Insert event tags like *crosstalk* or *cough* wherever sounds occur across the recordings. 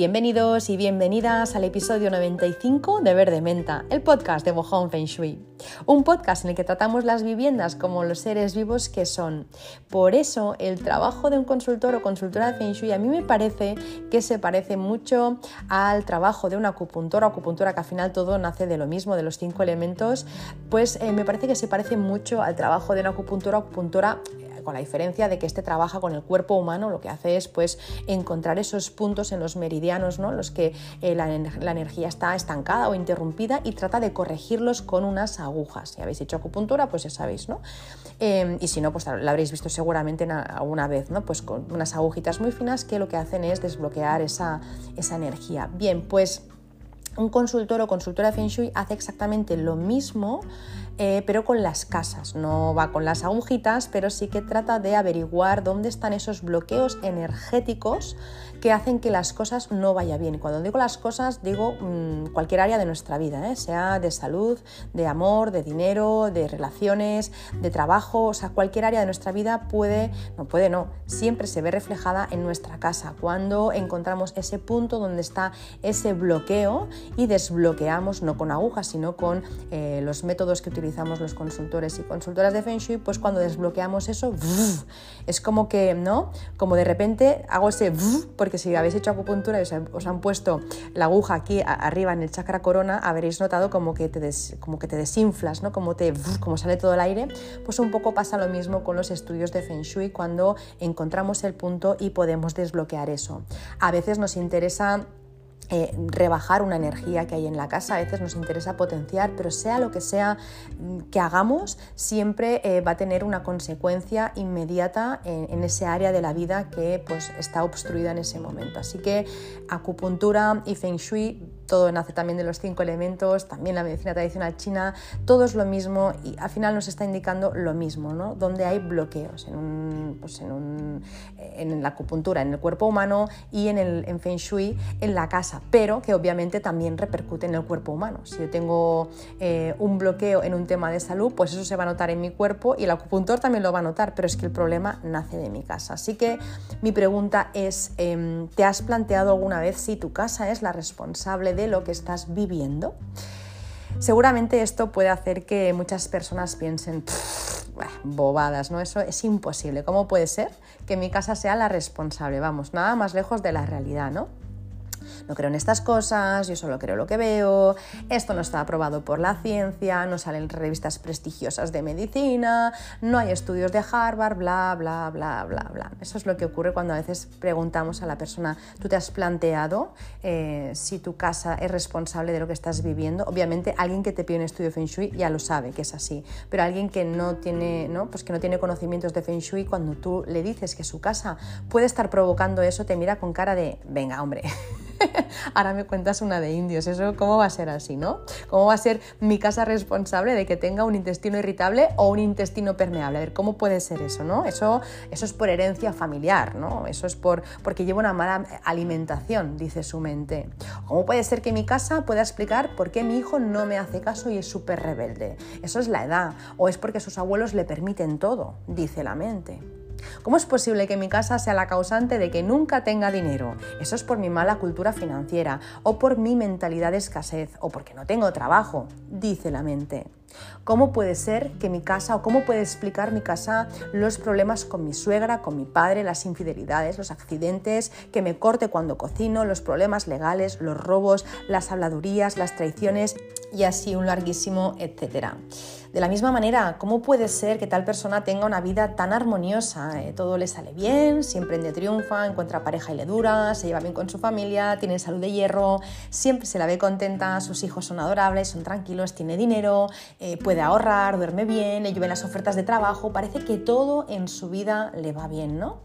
Bienvenidos y bienvenidas al episodio 95 de Verde Menta, el podcast de Bohong Feng Shui. Un podcast en el que tratamos las viviendas como los seres vivos que son. Por eso, el trabajo de un consultor o consultora de Feng Shui a mí me parece que se parece mucho al trabajo de un acupuntor o acupuntura, que al final todo nace de lo mismo, de los cinco elementos. Pues eh, me parece que se parece mucho al trabajo de un acupuntor o acupuntora con la diferencia de que este trabaja con el cuerpo humano, lo que hace es pues encontrar esos puntos en los meridianos, ¿no? los que eh, la, energía está estancada o interrumpida y trata de corregirlos con unas agujas. Si habéis hecho acupuntura, pues ya sabéis, ¿no? Em, y si no, pues la habréis visto seguramente alguna vez, ¿no? Pues con unas agujitas muy finas que lo que hacen es desbloquear esa, esa energía. Bien, pues un consultor o consultora Feng Shui hace exactamente lo mismo eh, pero con las casas. No va con las agujitas, pero sí que trata de averiguar dónde están esos bloqueos energéticos que hacen que las cosas no vayan bien. Cuando digo las cosas, digo mm, cualquier área de nuestra vida, ¿eh? sea de salud, de amor, de dinero, de relaciones, de trabajo, o sea, cualquier área de nuestra vida puede, no puede, no, siempre se ve reflejada en nuestra casa. Cuando encontramos ese punto donde está ese bloqueo y desbloqueamos, no con agujas, sino con eh, los métodos que utilizamos los consultores y consultoras de Feng Shui, pues cuando desbloqueamos eso, es como que, ¿no? Como de repente hago ese, porque que si habéis hecho acupuntura y os han puesto la aguja aquí arriba en el chakra corona, habréis notado como que te, como que te desinflas, ¿no? como, te, como sale todo el aire. Pues un poco pasa lo mismo con los estudios de Feng Shui cuando encontramos el punto y podemos desbloquear eso. A veces nos interesa eh, rebajar una energía que hay en la casa, a veces nos interesa potenciar, pero sea lo que sea mm, que hagamos, siempre eh, va a tener una consecuencia inmediata en, ese área de la vida que pues, está obstruida en ese momento. Así que acupuntura y feng shui todo nace también de los cinco elementos, también la medicina tradicional china, todo es lo mismo y al final nos está indicando lo mismo, ¿no? Donde hay bloqueos en, un, pues en, un, en la acupuntura, en el cuerpo humano y en el en Feng Shui en la casa, pero que obviamente también repercute en el cuerpo humano. Si yo tengo eh, un bloqueo en un tema de salud, pues eso se va a notar en mi cuerpo y el acupuntor también lo va a notar, pero es que el problema nace de mi casa. Así que mi pregunta es, em, ¿te has planteado alguna vez si tu casa es la responsable de lo que estás viviendo. Seguramente esto puede hacer que muchas personas piensen, bobadas, ¿no? Eso es imposible. ¿Cómo puede ser que mi casa sea la responsable? Vamos, nada más lejos de la realidad, ¿no? No creo en estas cosas, yo solo creo lo que veo, esto no está aprobado por la ciencia, no salen revistas prestigiosas de medicina, no hay estudios de Harvard, bla, bla, bla, bla, bla. Eso es lo que ocurre cuando a veces preguntamos a la persona, ¿tú te has planteado eh, si tu casa es responsable de lo que estás viviendo? Obviamente alguien que te pide un estudio Feng Shui ya lo sabe que es así, pero alguien que no tiene, ¿no? Pues que no tiene conocimientos de Feng Shui, cuando tú le dices que su casa puede estar provocando eso, te mira con cara de, venga, hombre. *laughs* *laughs* Ahora me cuentas una de indios, ¿eso cómo va a ser así, no? ¿Cómo va a ser mi casa responsable de que tenga un intestino irritable o un intestino permeable? A ver, ¿cómo puede ser eso, no? Eso, eso es por herencia familiar, ¿no? Eso es por, porque llevo una mala alimentación, dice su mente. ¿Cómo puede ser que mi casa pueda explicar por qué mi hijo no me hace caso y es súper rebelde? Eso es la edad, o es porque sus abuelos le permiten todo, dice la mente. ¿Cómo es posible que mi casa sea la causante de que nunca tenga dinero? Eso es por mi mala cultura financiera o por mi mentalidad de escasez o porque no tengo trabajo, dice la mente. ¿Cómo puede ser que mi casa o cómo puede explicar mi casa los problemas con mi suegra, con mi padre, las infidelidades, los accidentes, que me corte cuando cocino, los problemas legales, los robos, las habladurías, las traiciones y así un larguísimo etcétera? De la misma manera, ¿cómo puede ser que tal persona tenga una vida tan armoniosa? Eh, todo le sale bien, siempre de triunfa, encuentra pareja y le dura, se lleva bien con su familia, tiene salud de hierro, siempre se la ve contenta, sus hijos son adorables, son tranquilos, tiene dinero, eh, puede ahorrar, duerme bien, le llueven las ofertas de trabajo, parece que todo en su vida le va bien, ¿no?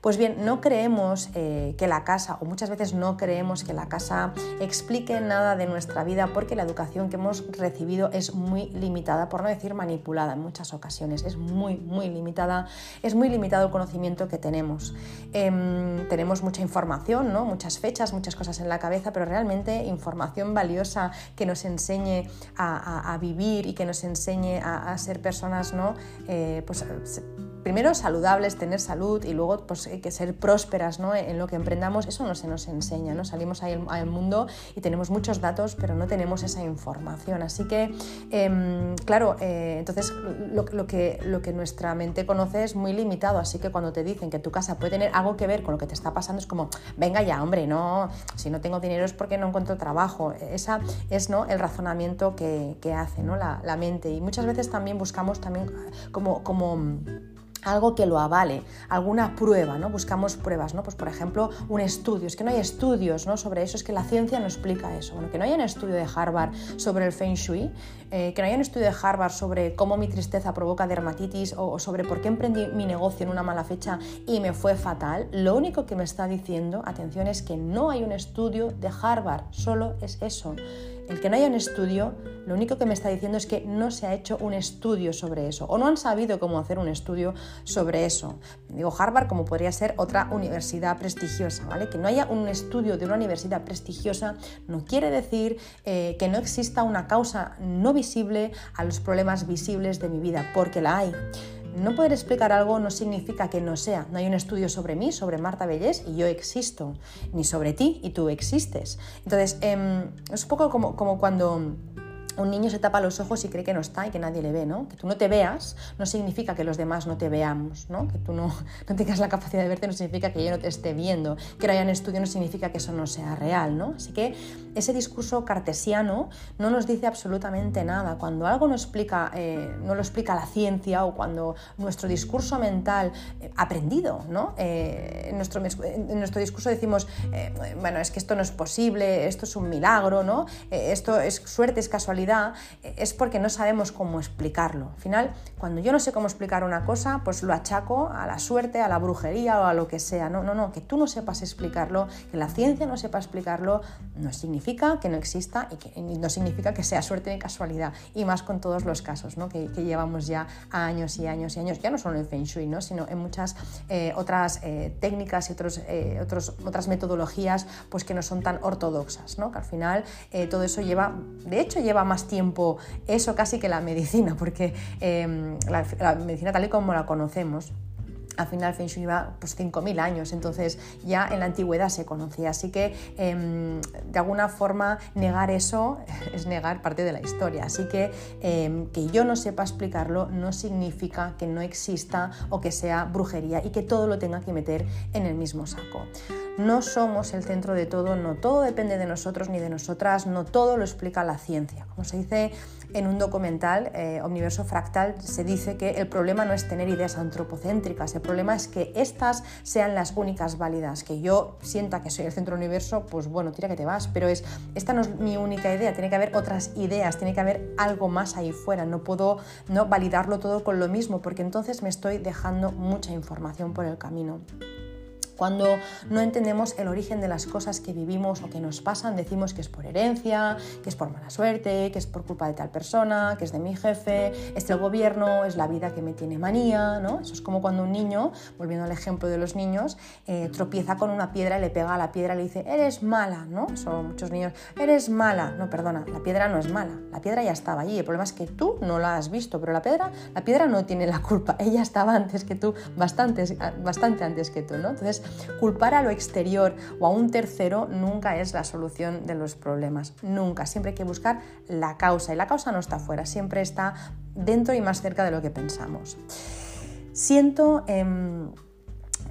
Pues bien, no creemos eh, que la casa, o muchas veces no creemos que la casa explique nada de nuestra vida porque la educación que hemos recibido es muy limitada, por no decir manipulada en muchas ocasiones, es muy, muy limitada, es muy limitado el conocimiento que tenemos. Em, tenemos mucha información, ¿no? muchas fechas, muchas cosas en la cabeza, pero realmente información valiosa que nos enseñe a, vivir y que nos enseñe a, ser personas ¿no? Eh, pues, primero saludables, tener salud y luego pues, que ser prósperas ¿no? en lo que emprendamos, eso no se nos enseña, ¿no? Salimos ahí al mundo y tenemos muchos datos, pero no tenemos esa información. Así que, em, claro, eh, entonces lo, que, lo que nuestra mente conoce es muy limitado, así que cuando te dicen que tu casa puede tener algo que ver con lo que te está pasando, es como, venga ya, hombre, no, si no tengo dinero es porque no encuentro trabajo. Esa es ¿no? el razonamiento que, hace ¿no? la, la mente. Y muchas veces también buscamos también como, como algo que lo avale, alguna prueba, ¿no? Buscamos pruebas, ¿no? Pues por ejemplo, un estudio, es que no hay estudios ¿no? sobre eso, es que la ciencia no explica eso. Bueno, que no haya un estudio de Harvard sobre el Feng Shui, eh, que no haya un estudio de Harvard sobre cómo mi tristeza provoca dermatitis o, sobre por qué emprendí mi negocio en una mala fecha y me fue fatal, lo único que me está diciendo, atención, es que no hay un estudio de Harvard, solo es eso. El que no haya un estudio, lo único que me está diciendo es que no se ha hecho un estudio sobre eso o no han sabido cómo hacer un estudio sobre eso. Digo Harvard como podría ser otra universidad prestigiosa, ¿vale? Que no haya un estudio de una universidad prestigiosa no quiere decir eh, que no exista una causa no visible a los problemas visibles de mi vida, porque la hay. No poder explicar algo no significa que no sea. No hay un estudio sobre mí, sobre Marta Bellés, y yo existo, ni sobre ti y tú existes. Entonces, em, es un poco como, como cuando un niño se tapa los ojos y cree que no está y que nadie le ve, ¿no? Que tú no te veas no significa que los demás no te veamos, ¿no? Que tú no, *laughs* no tengas la capacidad de verte no significa que yo no te esté viendo, que no haya un estudio no significa que eso no sea real, ¿no? Así que ese discurso cartesiano no nos dice absolutamente nada. Cuando algo no, explica, eh, no lo explica la ciencia o cuando nuestro discurso mental eh, aprendido, ¿no? Eh, en, nuestro, en, nuestro, discurso decimos, bueno, es que esto no es posible, esto es un milagro, ¿no? esto es suerte, es casualidad es porque no sabemos cómo explicarlo. Al final, cuando yo no sé cómo explicar una cosa, pues lo achaco a la suerte, a la brujería o a lo que sea. No, no, no, que tú no sepas explicarlo, que la ciencia no sepa explicarlo, no significa que no exista y que no significa que sea suerte y casualidad. Y más con todos los casos ¿no? que, llevamos ya años y años y años, ya no solo en Feng Shui, ¿no? sino en muchas eh, otras eh, técnicas y otros, eh, otros, otras metodologías pues, que no son tan ortodoxas, ¿no? que al final todo eso lleva, de hecho lleva más tiempo eso casi que la medicina, porque em, la, medicina tal y como la conocemos al final Feng Shui lleva pues 5.000 años, entonces ya en la antigüedad se conocía, así que em, de alguna forma negar eso *laughs* es negar parte de la historia, así que em, que yo no sepa explicarlo no significa que no exista o que sea brujería y que todo lo tenga que meter en el mismo saco. No somos el centro de todo, no todo depende de nosotros ni de nosotras, no todo lo explica la ciencia. Como se dice en un documental, eh, Omniverso Fractal, se dice que el problema no es tener ideas antropocéntricas, el problema es que estas sean las únicas válidas. Que yo sienta que soy el centro del universo, pues bueno, tira que te vas, pero es, esta no es mi única idea, tiene que haber otras ideas, tiene que haber algo más ahí fuera, no puedo no validarlo todo con lo mismo, porque entonces me estoy dejando mucha información por el camino. Cuando no entendemos el origen de las cosas que vivimos o que nos pasan, decimos que es por herencia, que es por mala suerte, que es por culpa de tal persona, que es de mi jefe, es del gobierno, es la vida que me tiene manía, ¿no? Eso es como cuando un niño, volviendo al ejemplo de los niños, eh, tropieza con una piedra y le pega a la piedra y le dice, eres mala, ¿no? Son muchos niños, eres mala. No, perdona, la piedra no es mala, la piedra ya estaba allí. El problema es que tú no la has visto, pero la piedra, la piedra no tiene la culpa, *laughs* ella estaba antes que tú, bastante, bastante antes que tú, ¿no? Entonces, culpar a lo exterior o a un tercero nunca es la solución de los problemas, nunca. Siempre hay que buscar la causa y la causa no está fuera, siempre está dentro y más cerca de lo que pensamos. Siento... Em,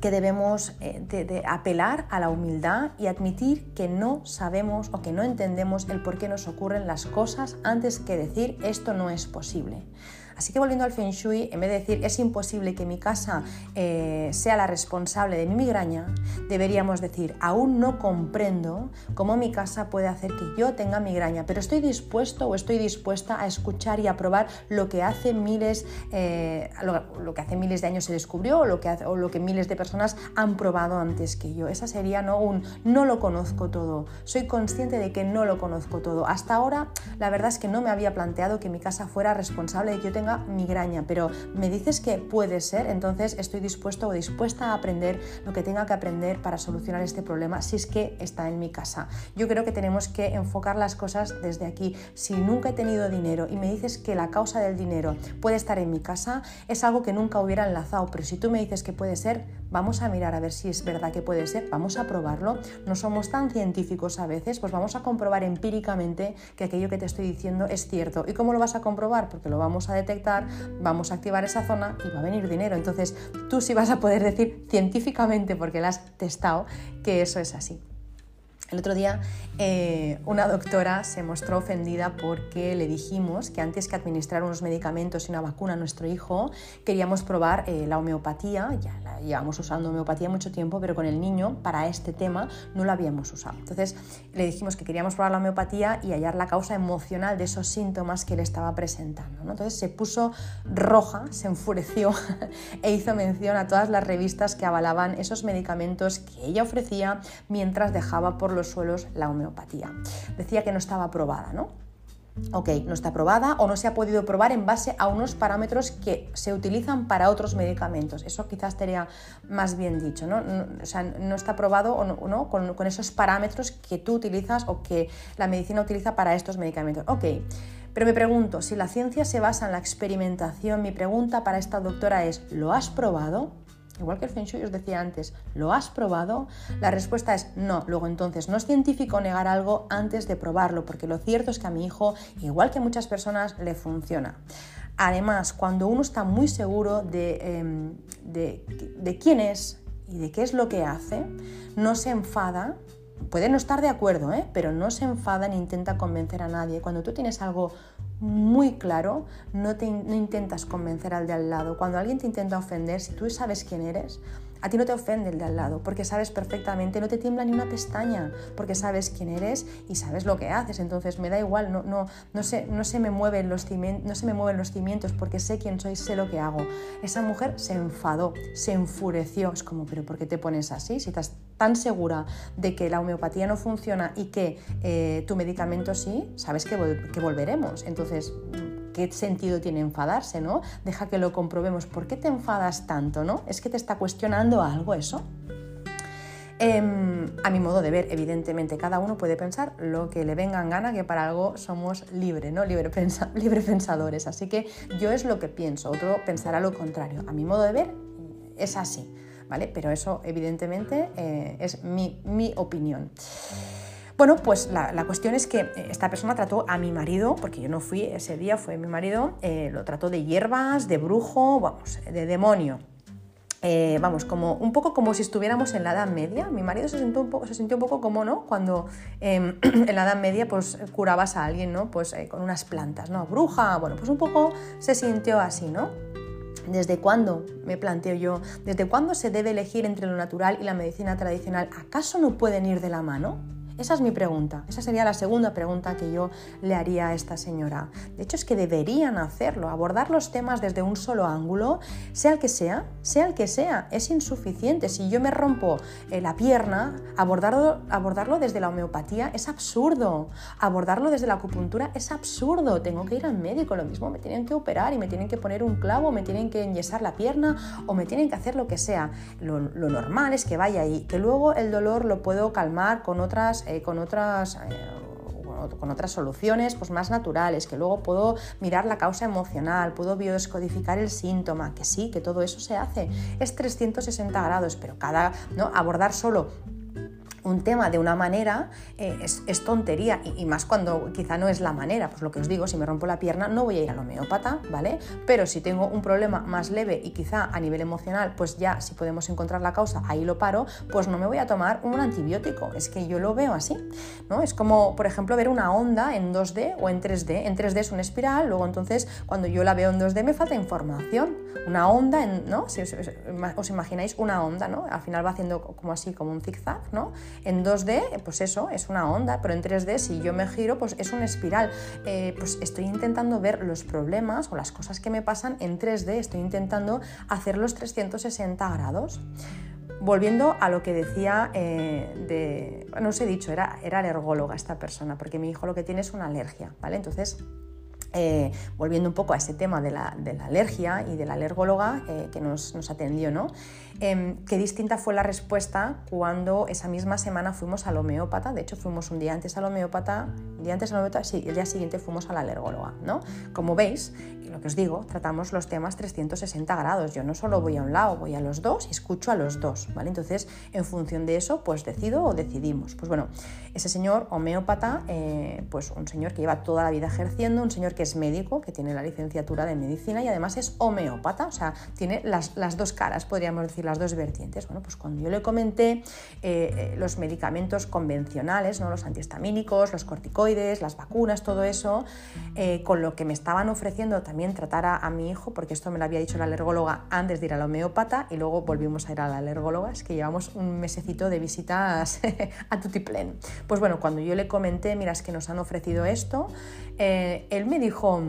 que debemos eh, apelar a la humildad y admitir que no sabemos o que no entendemos el por qué nos ocurren las cosas antes que decir esto no es posible. Así que volviendo al Feng Shui, en vez de decir es imposible que mi casa eh, sea la responsable de mi migraña, deberíamos decir aún no comprendo cómo mi casa puede hacer que yo tenga migraña, pero estoy dispuesto o estoy dispuesta a escuchar y a probar lo que hace miles, eh, lo, que hace miles de años se descubrió o lo, que o lo que miles de personas han probado antes que yo. Esa sería ¿no? un no lo conozco todo. Soy consciente de que no lo conozco todo. Hasta ahora la verdad es que no me había planteado que mi casa fuera responsable de que yo tenga migraña, pero me dices que puede ser, entonces estoy dispuesto o dispuesta a aprender lo que tenga que aprender para solucionar este problema si es que está en mi casa. Yo creo que tenemos que enfocar las cosas desde aquí. Si nunca he tenido dinero y me dices que la causa del dinero puede estar en mi casa, es algo que nunca hubiera enlazado, pero si tú me dices que puede ser, vamos a mirar a ver si es verdad que puede ser, vamos a probarlo. No somos tan científicos a veces, pues vamos a comprobar empíricamente que aquello que te estoy diciendo es cierto. ¿Y cómo lo vas a comprobar? Porque lo vamos a detectar, vamos a activar esa zona y va a venir dinero. Entonces tú sí vas a poder decir científicamente, porque lo has testado, que eso es así. El otro día eh, una doctora se mostró ofendida porque le dijimos que antes que administrar unos medicamentos y una vacuna a nuestro hijo, queríamos probar eh, la homeopatía, ya la llevamos usando homeopatía mucho tiempo, pero con el niño para este tema no la habíamos usado. Entonces le dijimos que queríamos probar la homeopatía y hallar la causa emocional de esos síntomas que le estaba presentando. Entonces se puso roja, se enfureció *laughs* e hizo mención a todas las revistas que avalaban esos medicamentos que ella ofrecía mientras dejaba por los suelos la homeopatía. Decía que no estaba aprobada, ¿no? Ok, no está aprobada o no se ha podido probar en base a unos parámetros que se utilizan para otros medicamentos. Eso quizás estaría más bien dicho, ¿no? o sea, no está aprobado o no, Con, con, esos parámetros que tú utilizas o que la medicina utiliza para estos medicamentos. Ok, pero me pregunto, si la ciencia se basa en la experimentación, mi pregunta para esta doctora es, ¿lo has probado? Igual que el Feng Shui os decía antes, ¿lo has probado? La respuesta es no. Luego entonces, no es científico negar algo antes de probarlo, porque lo cierto es que a mi hijo, igual que a muchas personas, le funciona. Además, cuando uno está muy seguro de, em, de quién es y de qué es lo que hace, no se enfada puede no estar de acuerdo, ¿eh? pero no se enfada ni intenta convencer a nadie. Cuando tú tienes algo muy claro, no, te, no intentas convencer al de al lado. Cuando alguien te intenta ofender, si tú sabes quién eres, a ti no te ofende el de al lado, porque sabes perfectamente, no te tiembla ni una pestaña, porque sabes quién eres y sabes lo que haces. Entonces me da igual, no, no, no, se, no, se, me mueven los cimientos, no se me mueven los cimientos porque sé quién soy, sé lo que hago. Esa mujer se enfadó, se enfureció. Es como, pero ¿por qué te pones así? Si estás tan segura de que la homeopatía no funciona y que eh, tu medicamento sí, sabes que, que volveremos. Entonces ¿qué sentido tiene enfadarse, no? Deja que lo comprobemos. ¿Por qué te enfadas tanto, no? ¿Es que te está cuestionando algo eso? Em, a mi modo de ver, evidentemente, cada uno puede pensar lo que le venga en gana, que para algo somos libres, ¿no? Libre, *laughs* libre pensadores. Así que yo es lo que pienso, otro pensará lo contrario. A mi modo de ver, es así, ¿vale? Pero eso, evidentemente, eh, es mi, mi opinión. Bueno, pues la, cuestión es que eh, esta persona trató a mi marido, porque yo no fui ese día, fue mi marido, eh, lo trató de hierbas, de brujo, vamos, de demonio. Eh, vamos, como un poco como si estuviéramos en la Edad Media. Mi marido se sintió un poco, se sintió un poco como, ¿no? Cuando em, *clears throat* en la Edad Media pues curabas a alguien, ¿no? Pues con unas plantas, ¿no? Bruja, bueno, pues un poco se sintió así, ¿no? ¿Desde cuándo, me planteo yo, desde cuándo se debe elegir entre lo natural y la medicina tradicional? ¿Acaso no pueden ir de la mano? Esa es mi pregunta. Esa sería la segunda pregunta que yo le haría a esta señora. De hecho, es que deberían hacerlo, abordar los temas desde un solo ángulo, sea el que sea, sea el que sea. Es insuficiente. Si yo me rompo eh, la pierna, abordarlo, abordarlo desde la homeopatía es absurdo. Abordarlo desde la acupuntura es absurdo. Tengo que ir al médico, lo mismo me tienen que operar y me tienen que poner un clavo, me tienen que enyesar la pierna o me tienen que hacer lo que sea. Lo, lo normal es que vaya ahí, que luego el dolor lo puedo calmar con otras eh, con otras eh, con otras soluciones pues más naturales, que luego puedo mirar la causa emocional, puedo biodescodificar el síntoma, que sí, que todo eso se hace. Es 360 grados, pero cada, ¿no? abordar solo un tema de una manera eh, es, tontería y, más cuando quizá no es la manera. Pues lo que os digo, si me rompo la pierna no voy a ir al homeópata, ¿vale? Pero si tengo un problema más leve y quizá a nivel emocional, pues ya si podemos encontrar la causa, ahí lo paro, pues no me voy a tomar un antibiótico. Es que yo lo veo así, ¿no? Es como, por ejemplo, ver una onda en 2D o en 3D. En 3D es una espiral, luego entonces cuando yo la veo en 2D me falta información. Una onda, en, ¿no? Si os, os imagináis una onda, ¿no? Al final va haciendo como así, como un zigzag, ¿no? En 2D, pues eso, es una onda, pero en 3D, si yo me giro, pues es una espiral. Eh, pues estoy intentando ver los problemas o las cosas que me pasan en 3D, estoy intentando hacer los 360 grados. Volviendo a lo que decía eh, de, no os he dicho, era, era alergóloga esta persona, porque mi hijo lo que tiene es una alergia, ¿vale? Entonces, eh, volviendo un poco a ese tema de la, alergia y de la alergóloga que nos, atendió, ¿no? Em, qué distinta fue la respuesta cuando esa misma semana fuimos al homeópata, de hecho fuimos un día antes al homeópata, un día antes al homeópata, sí, el día siguiente fuimos a la alergóloga, ¿no? Como veis, lo que os digo, tratamos los temas 360 grados, yo no solo voy a un lado, voy a los dos y escucho a los dos, ¿vale? Entonces, en función de eso, pues decido o decidimos. Pues bueno, ese señor homeópata, eh, pues un señor que lleva toda la vida ejerciendo, un señor que es médico, que tiene la licenciatura de medicina y además es homeópata, o sea, tiene las, las dos caras, podríamos decir las dos vertientes. Bueno, pues cuando yo le comenté eh, eh, los medicamentos convencionales, ¿no? los antihistamínicos, los corticoides, las vacunas, todo eso, eh, con lo que me estaban ofreciendo también tratar a, mi hijo, porque esto me lo había dicho la alergóloga antes de ir a la homeópata y luego volvimos a ir a la alergóloga, es que llevamos un mesecito de visitas *laughs* a Tutiplen. Pues bueno, cuando yo le comenté, mira, es que nos han ofrecido esto, él me dijo,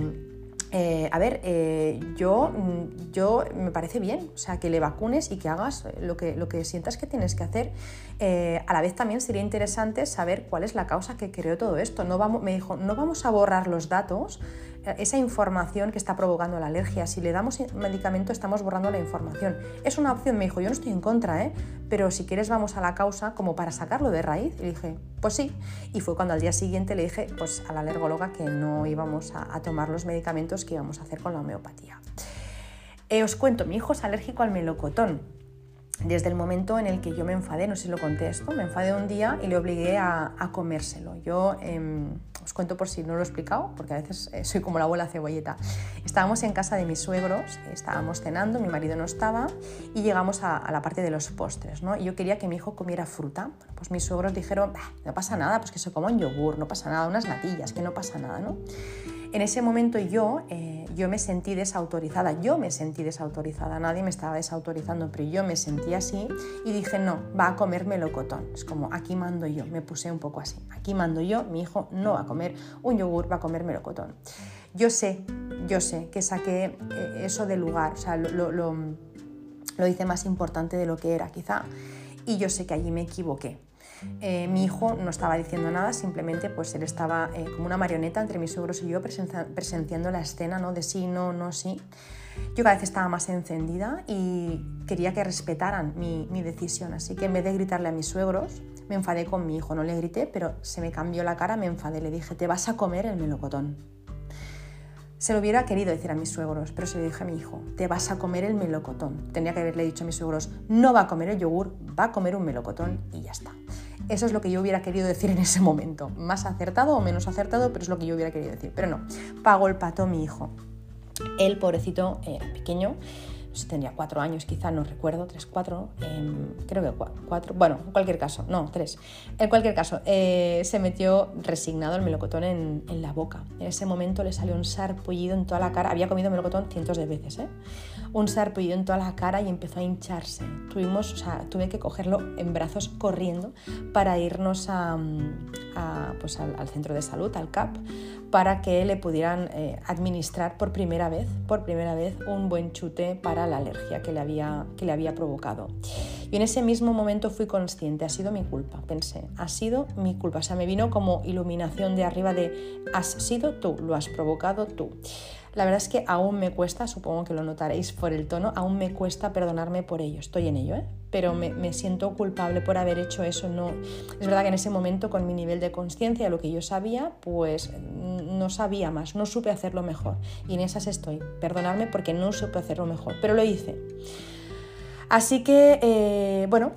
eh, a ver, eh, yo, mm, yo me parece bien, o sea, que le vacunes y que hagas lo que, lo que sientas que tienes que hacer. Eh, a la vez también sería interesante saber cuál es la causa que creó todo esto. No vamos, me dijo, no vamos a borrar los datos, esa información que está provocando la alergia. Si le damos medicamento estamos borrando la información. Es una opción, me dijo, yo no estoy en contra, ¿eh? pero si quieres vamos a la causa como para sacarlo de raíz. Y dije, pues sí. Y fue cuando al día siguiente le dije pues, a la alergóloga que no íbamos a, tomar los medicamentos que íbamos a hacer con la homeopatía. Eh, os cuento, mi hijo es alérgico al melocotón desde el momento en el que yo me enfadé, no sé si lo contesto, me enfadé un día y le obligué a, comérselo. Yo em, os cuento por si no lo he explicado, porque a veces eh, soy como la abuela cebolleta. Estábamos en casa de mis suegros, estábamos cenando, mi marido no estaba y llegamos a, la parte de los postres. ¿no? Y yo quería que mi hijo comiera fruta. pues mis suegros dijeron, no pasa nada, pues que se coma un yogur, no pasa nada, unas natillas, que no pasa nada. ¿no? En ese momento yo, eh, yo me sentí desautorizada, yo me sentí desautorizada, nadie me estaba desautorizando, pero yo me sentí así y dije, no, va a comer melocotón. Es como, aquí mando yo, me puse un poco así, aquí mando yo, mi hijo no va a comer un yogur, va a comer melocotón. Yo sé, yo sé que saqué eh, eso del lugar, o sea, lo, lo, lo hice más importante de lo que era quizá, y yo sé que allí me equivoqué eh, mi hijo no estaba diciendo nada, simplemente pues él estaba eh, como una marioneta entre mis suegros y yo presenciando la escena ¿no? de sí, no, no, sí. Yo cada vez estaba más encendida y quería que respetaran mi, mi decisión, así que en vez de gritarle a mis suegros, me enfadé con mi hijo, no le grité, pero se me cambió la cara, me enfadé, le dije, te vas a comer el melocotón. Se lo hubiera querido decir a mis suegros, pero se lo dije a mi hijo, te vas a comer el melocotón. Tenía que haberle dicho a mis suegros, no va a comer el yogur, va a comer un melocotón y ya está. Eso es lo que yo hubiera querido decir en ese momento. Más acertado o menos acertado, pero es lo que yo hubiera querido decir. Pero no, pago el pato mi hijo. El pobrecito pequeño tendría cuatro años quizá, no recuerdo, tres, cuatro, em, creo que cuatro, bueno, en cualquier caso, no, tres. En cualquier caso, eh, se metió resignado el melocotón en, en, la boca. En ese momento le salió un sarpullido en toda la cara, había comido melocotón cientos de veces, ¿eh? un sarpullido en toda la cara y empezó a hincharse. Tuvimos, o sea, tuve que cogerlo en brazos corriendo para irnos a, pues al, centro de salud, al CAP, para que le pudieran eh, administrar por primera vez, por primera vez, un buen chute para la alergia que le había, que le había provocado. Y en ese mismo momento fui consciente, ha sido mi culpa, pensé, ha sido mi culpa. O sea, me vino como iluminación de arriba de, has sido tú, lo has provocado tú. La verdad es que aún me cuesta, supongo que lo notaréis por el tono, aún me cuesta perdonarme por ello. Estoy en ello, ¿eh? pero me, siento culpable por haber hecho eso. No, es verdad que en ese momento, con mi nivel de conciencia, lo que yo sabía, pues no sabía más, no supe hacerlo mejor. Y en esas estoy. Perdonarme porque no supe hacerlo mejor, pero lo hice. Así que, eh, bueno,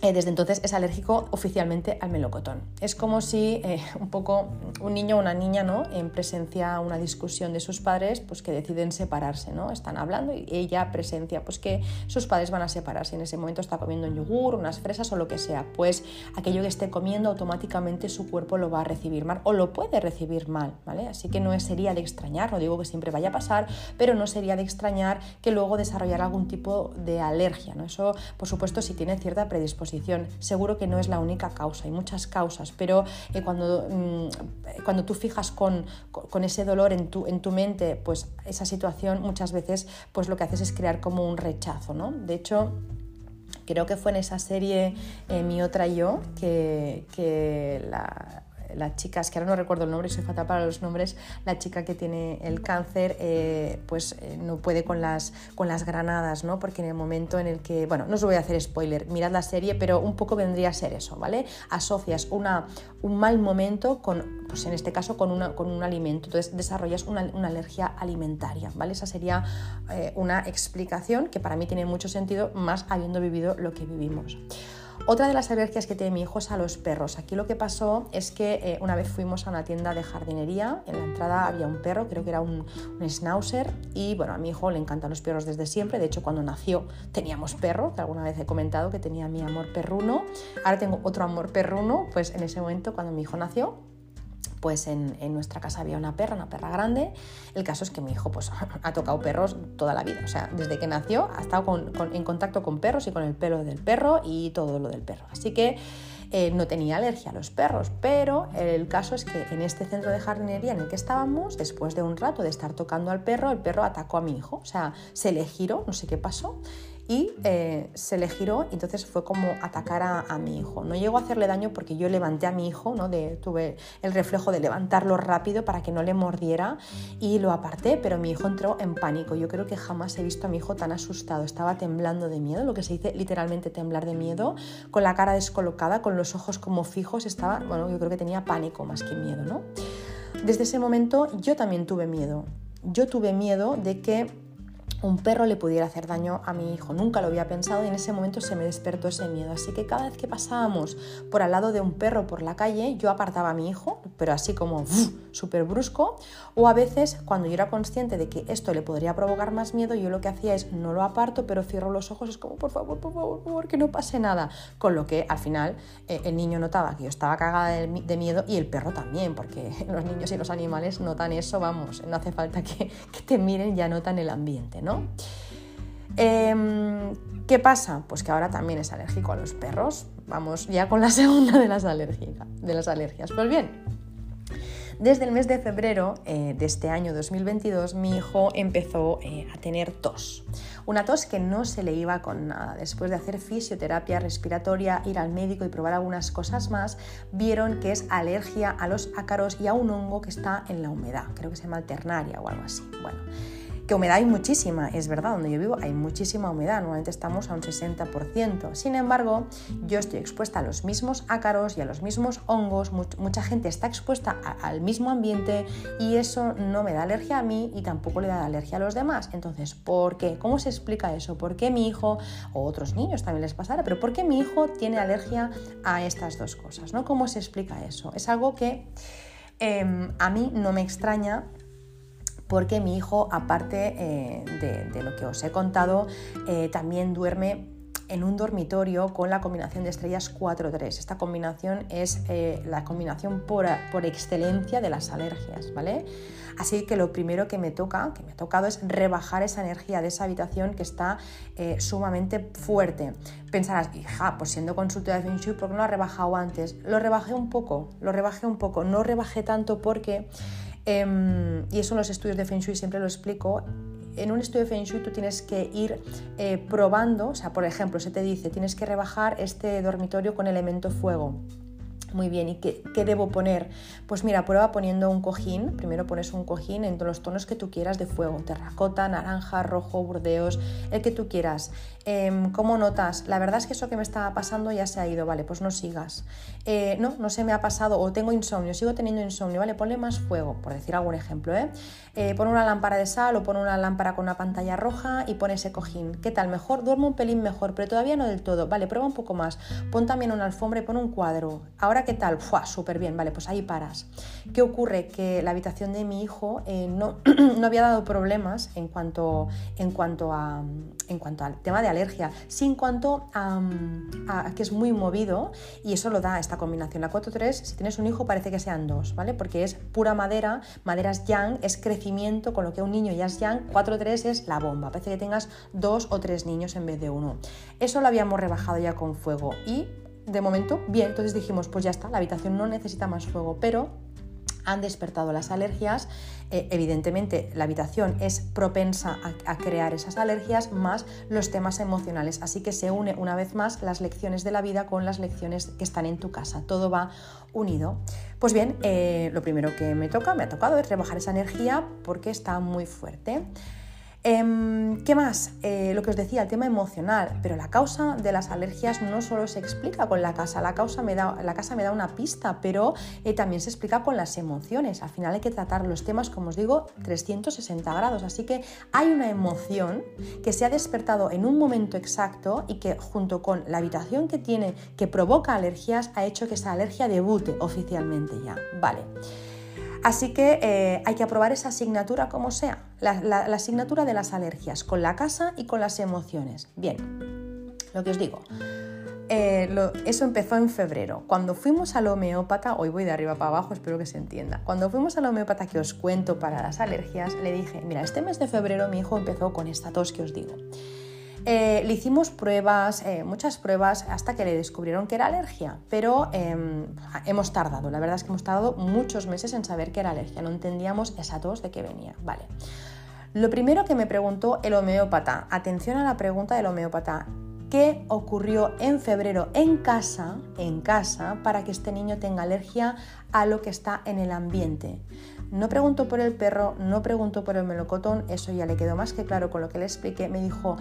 desde entonces es alérgico oficialmente al melocotón. Es como si eh, *laughs* un poco un niño o una niña ¿no? en presencia una discusión de sus padres pues que deciden separarse, ¿no? están hablando y ella presencia pues que sus padres van a separarse. En ese momento está comiendo un yogur, unas fresas o lo que sea. Pues aquello que esté comiendo automáticamente su cuerpo lo va a recibir mal o lo puede recibir mal. ¿vale? Así que no sería de extrañar, no digo que siempre vaya a pasar, pero no sería de extrañar que luego desarrollara algún tipo de alergia. ¿no? Eso por supuesto si tiene cierta predisposición Seguro que no es la única causa, hay muchas causas, pero eh, cuando, mm, cuando tú fijas con, ese dolor en tu, en tu mente, pues esa situación muchas veces pues lo que haces es crear como un rechazo. ¿no? De hecho, creo que fue en esa serie eh, Mi otra yo que, que la la chica, es que ahora no recuerdo el nombre, soy fatal para los nombres, la chica que tiene el cáncer, eh, pues eh, no puede con las, con las granadas, ¿no? Porque en el momento en el que, bueno, no os voy a hacer spoiler, mirad la serie, pero un poco vendría a ser eso, ¿vale? Asocias una, un mal momento con, pues en este caso, con, una, con un alimento, entonces desarrollas una, alergia alimentaria, ¿vale? Esa sería una explicación que para mí tiene mucho sentido, más habiendo vivido lo que vivimos. Otra de las alergias que tiene mi hijo es a los perros. Aquí lo que pasó es que eh, una vez fuimos a una tienda de jardinería, en la entrada había un perro, creo que era un, schnauzer, y bueno, a mi hijo le encantan los perros desde siempre. De hecho, cuando nació teníamos perro, que alguna vez he comentado que tenía mi amor perruno. Ahora tengo otro amor perruno, pues en ese momento cuando mi hijo nació pues en, nuestra casa había una perra, una perra grande. El caso es que mi hijo pues, *laughs* ha tocado perros toda la vida. O sea, desde que nació ha estado en contacto con perros y con el pelo del perro y todo lo del perro. Así que eh, no tenía alergia a los perros. Pero el caso es que en este centro de jardinería en el que estábamos, después de un rato de estar tocando al perro, el perro atacó a mi hijo. O sea, se le giró, no sé qué pasó y eh, se le giró entonces fue como atacar a, mi hijo. No llegó a hacerle daño porque yo levanté a mi hijo, ¿no? tuve el reflejo de levantarlo rápido para que no le mordiera y lo aparté, pero mi hijo entró en pánico. Yo creo que jamás he visto a mi hijo tan asustado, estaba temblando de miedo, lo que se dice literalmente temblar de miedo, con la cara descolocada, con los ojos como fijos, estaba, bueno, yo creo que tenía pánico más que miedo, ¿no? Desde ese momento yo también tuve miedo. Yo tuve miedo de que un perro le pudiera hacer daño a mi hijo. Nunca lo había pensado y en ese momento se me despertó ese miedo. Así que cada vez que pasábamos por al lado de un perro por la calle, yo apartaba a mi hijo, pero así como súper brusco. O a veces, cuando yo era consciente de que esto le podría provocar más miedo, yo lo que hacía es no lo aparto, pero cierro los ojos. Es como, por favor, por favor, por favor, que no pase nada. Con lo que al final eh, el niño notaba que yo estaba cagada de, miedo y el perro también, porque *laughs* los niños y los animales notan eso, vamos, no hace falta que, que te miren, ya notan el ambiente. Em, ¿Qué pasa? Pues que ahora también es alérgico a los perros. Vamos ya con la *laughs* segunda de las, de las alergias. Pues bien, desde el mes de febrero eh, de este año 2022 mi hijo empezó eh, a tener tos. Una tos que no se le iba con nada. Después de hacer fisioterapia respiratoria, ir al médico y probar algunas cosas más, vieron que es alergia a los ácaros y a un hongo que está en la humedad. Creo que se llama alternaria o algo así. Bueno, que humedad hay muchísima, es verdad, donde yo vivo hay muchísima humedad, normalmente estamos a un 60%. Sin embargo, yo estoy expuesta a los mismos ácaros y a los mismos hongos, mucha gente está expuesta al mismo ambiente y eso no me da alergia a mí y tampoco le da alergia a los demás. Entonces, ¿por qué? ¿Cómo se explica eso? ¿Por qué mi hijo, o otros niños también les pasará, pero por qué mi hijo tiene alergia a estas dos cosas? ¿no? ¿Cómo se explica eso? Es algo que... Em, a mí no me extraña porque mi hijo, aparte eh, de, lo que os he contado, eh, también duerme en un dormitorio con la combinación de estrellas 4-3. Esta combinación es eh, la combinación por, excelencia de las alergias, ¿vale? Así que lo primero que me toca, que me ha tocado, es rebajar esa energía de esa habitación que está sumamente fuerte. Pensarás, hija, pues siendo consultora de Feng Shui, ¿por qué no lo ha rebajado antes? Lo rebajé un poco, lo rebajé un poco, no rebajé tanto porque Em, y eso en los estudios de Feng Shui siempre lo explico. En un estudio de Feng Shui tú tienes que ir eh, probando, o sea, por ejemplo, se te dice, tienes que rebajar este dormitorio con elemento fuego. Muy bien, ¿y qué, debo poner? Pues mira, prueba poniendo un cojín. Primero pones un cojín en los tonos que tú quieras de fuego: terracota, naranja, rojo, burdeos, el que tú quieras. Em, ¿Cómo notas? La verdad es que eso que me estaba pasando ya se ha ido, vale, pues no sigas. Eh, no, no se me ha pasado o tengo insomnio, sigo teniendo insomnio, vale, ponle más fuego, por decir algún ejemplo, ¿eh? eh pon una lámpara de sal o pon una lámpara con una pantalla roja y pon ese cojín. ¿Qué tal? Mejor, duermo un pelín mejor, pero todavía no del todo. Vale, prueba un poco más. Pon también una alfombra y pon un cuadro. Ahora, ¿qué tal? ¡Fua! Súper bien, vale, pues ahí paras. ¿Qué ocurre? Que la habitación de mi hijo eh, no, *clears throat* no había dado problemas en cuanto, en cuanto a en cuanto al tema de alergia, sí en cuanto a, que es muy movido y eso lo da esta combinación. La 4-3, si tienes un hijo parece que sean dos, ¿vale? Porque es pura madera, madera es yang, es crecimiento, con lo que un niño ya es yang, 4-3 es la bomba, parece que tengas dos o tres niños en vez de uno. Eso lo habíamos rebajado ya con fuego y de momento, bien, entonces dijimos, pues ya está, la habitación no necesita más fuego, pero han despertado las alergias. Eh, evidentemente, la habitación es propensa a, crear esas alergias más los temas emocionales. Así que se une una vez más las lecciones de la vida con las lecciones que están en tu casa. Todo va unido. Pues bien, eh, lo primero que me toca, me ha tocado es rebajar esa energía porque está muy fuerte. Em, ¿Qué más? Eh, lo que os decía, el tema emocional, pero la causa de las alergias no solo se explica con la casa, la, casa me da una pista, pero eh, también se explica con las emociones. Al final hay que tratar los temas, como os digo, 360 grados, así que hay una emoción que se ha despertado en un momento exacto y que junto con la habitación que tiene, que provoca alergias, ha hecho que esa alergia debute oficialmente ya. Vale. Así que eh, hay que aprobar esa asignatura como sea, la, asignatura de las alergias, con la casa y con las emociones. Bien, lo que os digo, eh, eso empezó en febrero. Cuando fuimos al homeópata, hoy voy de arriba para abajo, espero que se entienda. Cuando fuimos al homeópata que os cuento para las alergias, le dije, mira, este mes de febrero mi hijo empezó con esta tos que os digo. Eh, le hicimos pruebas, eh, muchas pruebas, hasta que le descubrieron que era alergia, pero em, hemos tardado, la verdad es que hemos tardado muchos meses en saber que era alergia, no entendíamos esa tos de qué venía. Vale. Lo primero que me preguntó el homeópata, atención a la pregunta del homeópata, ¿qué ocurrió en febrero en casa, en casa, para que este niño tenga alergia a lo que está en el ambiente? No preguntó por el perro, no preguntó por el melocotón, eso ya le quedó más que claro con lo que le expliqué. Me dijo,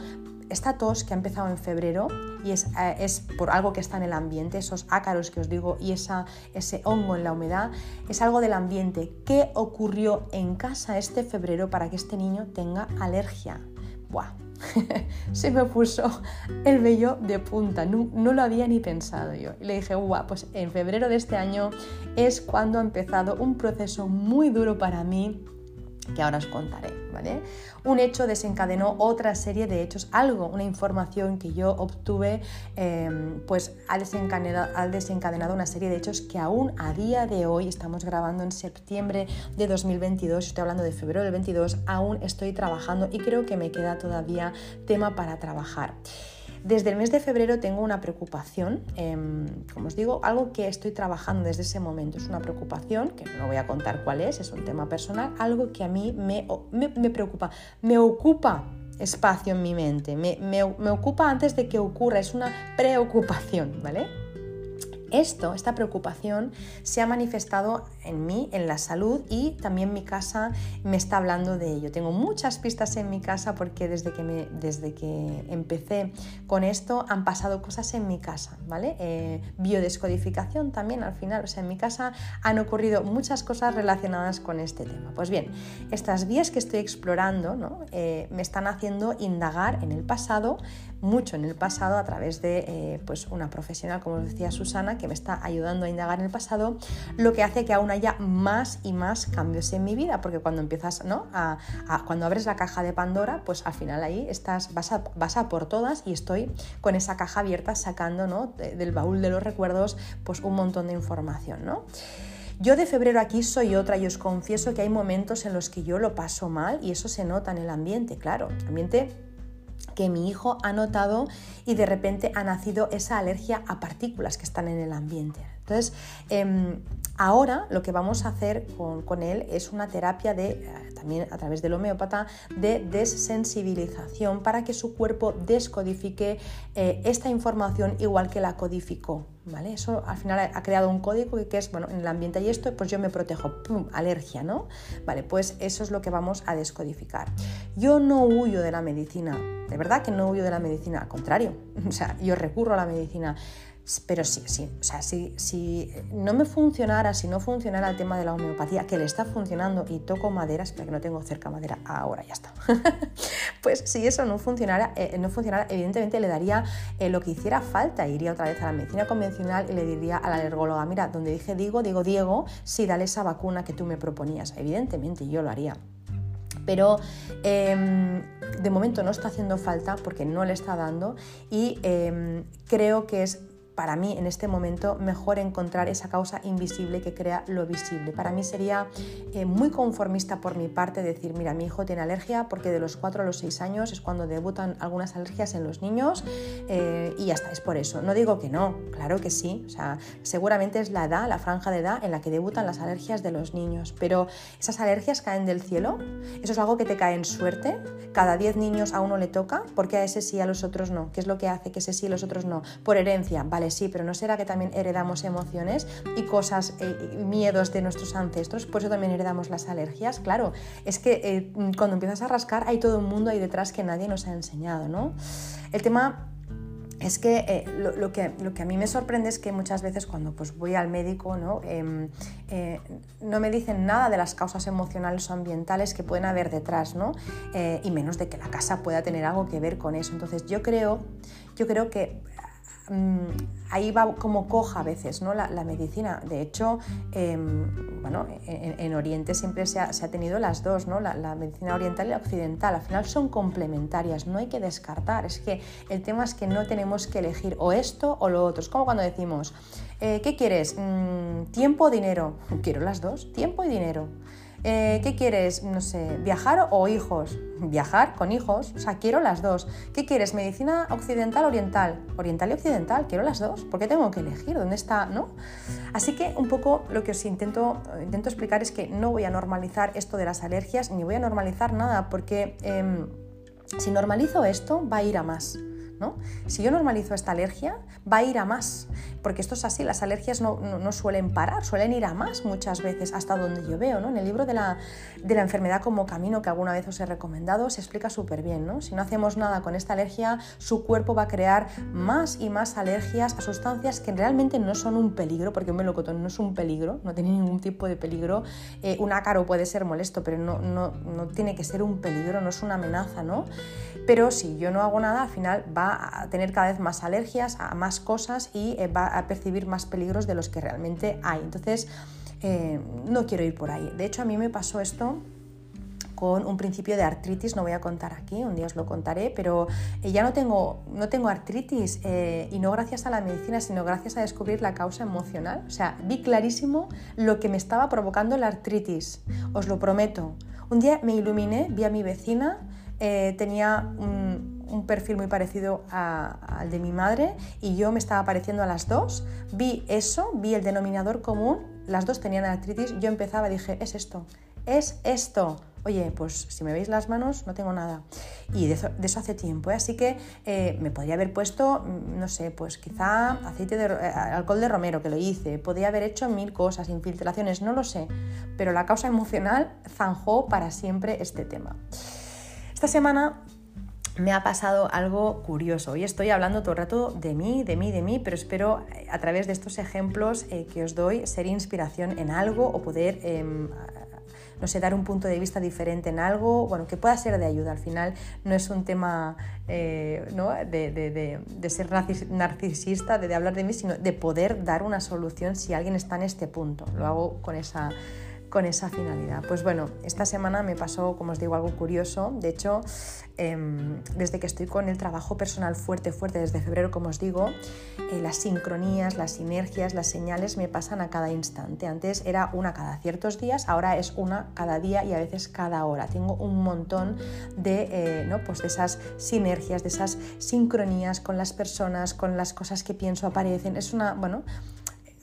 esta tos que ha empezado en febrero y es, eh, es, por algo que está en el ambiente, esos ácaros que os digo y esa, ese hongo en la humedad, es algo del ambiente. ¿Qué ocurrió en casa este febrero para que este niño tenga alergia? Buah, *laughs* se me puso el vello de punta, no, no, lo había ni pensado yo. Y le dije, guau, pues en febrero de este año es cuando ha empezado un proceso muy duro para mí que ahora os contaré, ¿vale? Un hecho desencadenó otra serie de hechos, algo, una información que yo obtuve, em, pues ha desencadenado, ha desencadenado una serie de hechos que aún a día de hoy, estamos grabando en septiembre de 2022, estoy hablando de febrero del 22, aún estoy trabajando y creo que me queda todavía tema para trabajar. Desde el mes de febrero tengo una preocupación, em, como os digo, algo que estoy trabajando desde ese momento. Es una preocupación, que no voy a contar cuál es, es un tema personal, algo que a mí me, me, preocupa, me ocupa espacio en mi mente, me, me ocupa antes de que ocurra, es una preocupación, ¿vale? Esto, esta preocupación, se ha manifestado en mí, en la salud y también mi casa me está hablando de ello. Tengo muchas pistas en mi casa porque desde que, desde que empecé con esto han pasado cosas en mi casa, ¿vale? Eh, biodescodificación también al final, o sea, en mi casa han ocurrido muchas cosas relacionadas con este tema. Pues bien, estas vías que estoy explorando ¿no? Eh, me están haciendo indagar en el pasado, mucho en el pasado a través de eh, pues una profesional, como decía Susana, que me está ayudando a indagar en el pasado, lo que hace que aún haya más y más cambios en mi vida, porque cuando empiezas, ¿no? Cuando abres la caja de Pandora, pues al final ahí estás, vas a, vas a por todas y estoy con esa caja abierta sacando ¿no? del baúl de los recuerdos pues un montón de información, ¿no? Yo de febrero aquí soy otra y os confieso que hay momentos en los que yo lo paso mal y eso se nota en el ambiente, claro. Ambiente que mi hijo ha notado y de repente ha nacido esa alergia a partículas que están en el ambiente. Entonces, em, ahora lo que vamos a hacer con, él es una terapia de, eh, también a través del homeópata, de desensibilización para que su cuerpo descodifique eh, esta información igual que la codificó. ¿Vale? Eso al final ha creado un código que es, bueno, en el ambiente y esto, pues yo me protejo, ¡pum! alergia, ¿no? Vale, pues eso es lo que vamos a descodificar. Yo no huyo de la medicina, de verdad que no huyo de la medicina, al contrario, *laughs* o sea, yo recurro a la medicina. Pero sí, sí, o sea, si, si no me funcionara, si no funcionara el tema de la homeopatía, que le está funcionando y toco madera, espera que no tengo cerca madera, ahora ya está. *laughs* pues si eso no funcionara, eh, no funcionara, evidentemente le daría eh, lo que hiciera falta, iría otra vez a la medicina convencional y le diría a la alergóloga, mira, donde dije digo, digo Diego, sí, dale esa vacuna que tú me proponías. Evidentemente yo lo haría pero em, de momento no está haciendo falta porque no le está dando y em, creo que es para mí en este momento mejor encontrar esa causa invisible que crea lo visible. Para mí sería eh, muy conformista por mi parte decir, mira, mi hijo tiene alergia porque de los 4 a los 6 años es cuando debutan algunas alergias en los niños eh, y ya está, es por eso. No digo que no, claro que sí, o sea, seguramente es la edad, la franja de edad en la que debutan las alergias de los niños, pero esas alergias caen del cielo, eso es algo que te cae en suerte, cada 10 niños a uno le toca, porque a ese sí, a los otros no. ¿Qué es lo que hace que ese sí, a los otros no? Por herencia, vale, sí, pero ¿no será que también heredamos emociones y cosas, eh, miedos de nuestros ancestros? Por eso también heredamos las alergias. Claro, es que eh, cuando empiezas a rascar hay todo un mundo ahí detrás que nadie nos ha enseñado, ¿no? El tema es que, eh, lo, que, a mí me sorprende es que muchas veces cuando pues, voy al médico ¿no? Em, no me dicen nada de las causas emocionales o ambientales que pueden haber detrás, ¿no? Y menos de que la casa pueda tener algo que ver con eso. Entonces yo creo, yo creo que Mm, ahí va como coja a veces ¿no? la, medicina. De hecho, em, bueno, en, Oriente siempre se ha, tenido las dos, ¿no? La, medicina oriental y la occidental. Al final son complementarias, no hay que descartar. Es que el tema es que no tenemos que elegir o esto o lo otro. Es como cuando decimos, eh, ¿qué quieres? Mm, ¿Tiempo o dinero? Quiero las dos, tiempo y dinero. Eh, ¿Qué quieres? No sé, viajar o hijos. Viajar con hijos, o sea, quiero las dos. ¿Qué quieres? ¿Medicina occidental oriental? Oriental y occidental, quiero las dos. ¿Por qué tengo que elegir? ¿Dónde está? ¿No? Así que un poco lo que os intento, intento explicar es que no voy a normalizar esto de las alergias, ni voy a normalizar nada, porque em, si normalizo esto, va a ir a más. Si yo normalizo esta alergia, va a ir a más, porque esto es así, las alergias no, suelen parar, suelen ir a más muchas veces, hasta donde yo veo. ¿no? En el libro de la, enfermedad como camino que alguna vez os he recomendado, se explica súper bien. ¿no? Si no hacemos nada con esta alergia, su cuerpo va a crear más y más alergias a sustancias que realmente no son un peligro, porque un melocotón no es un peligro, no tiene ningún tipo de peligro. Eh, un ácaro puede ser molesto, pero no, no, no tiene que ser un peligro, no es una amenaza. ¿no? Pero si yo no hago nada, al final va a tener cada vez más alergias a más cosas y eh, va a percibir más peligros de los que realmente hay. Entonces, eh, no quiero ir por ahí. De hecho, a mí me pasó esto con un principio de artritis, no voy a contar aquí, un día os lo contaré, pero eh, ya no tengo, no tengo artritis y no gracias a la medicina, sino gracias a descubrir la causa emocional. O sea, vi clarísimo lo que me estaba provocando la artritis, os lo prometo. Un día me iluminé, vi a mi vecina, tenía un, perfil muy parecido al de mi madre y yo me estaba pareciendo a las dos. Vi eso, vi el denominador común, las dos tenían artritis, yo empezaba y dije, es esto, es esto. Oye, pues si me veis las manos no tengo nada. Y de eso, hace tiempo, ¿eh? así que eh, me podría haber puesto, mm, no sé, pues quizá aceite de eh, alcohol de romero, que lo hice, podría haber hecho mil cosas, infiltraciones, no lo sé, pero la causa emocional zanjó para siempre este tema. Esta semana me ha pasado algo curioso. Hoy estoy hablando todo el rato de mí, de mí, de mí, pero espero eh, a través de estos ejemplos eh, que os doy ser inspiración en algo o poder, em, no sé, dar un punto de vista diferente en algo, bueno, que pueda ser de ayuda. Al final no es un tema eh, ¿no? de, de, ser narcisista, de hablar de mí, sino de poder dar una solución si alguien está en este punto. Lo hago con esa con esa finalidad. Pues bueno, esta semana me pasó, como os digo, algo curioso. De hecho, em, desde que estoy con el trabajo personal fuerte, fuerte, desde febrero, como os digo, eh, las sincronías, las sinergias, las señales me pasan a cada instante. Antes era una cada ciertos días, ahora es una cada día y a veces cada hora. Tengo un montón de, eh, ¿no? pues de esas sinergias, de esas sincronías con las personas, con las cosas que pienso aparecen. Es una, bueno,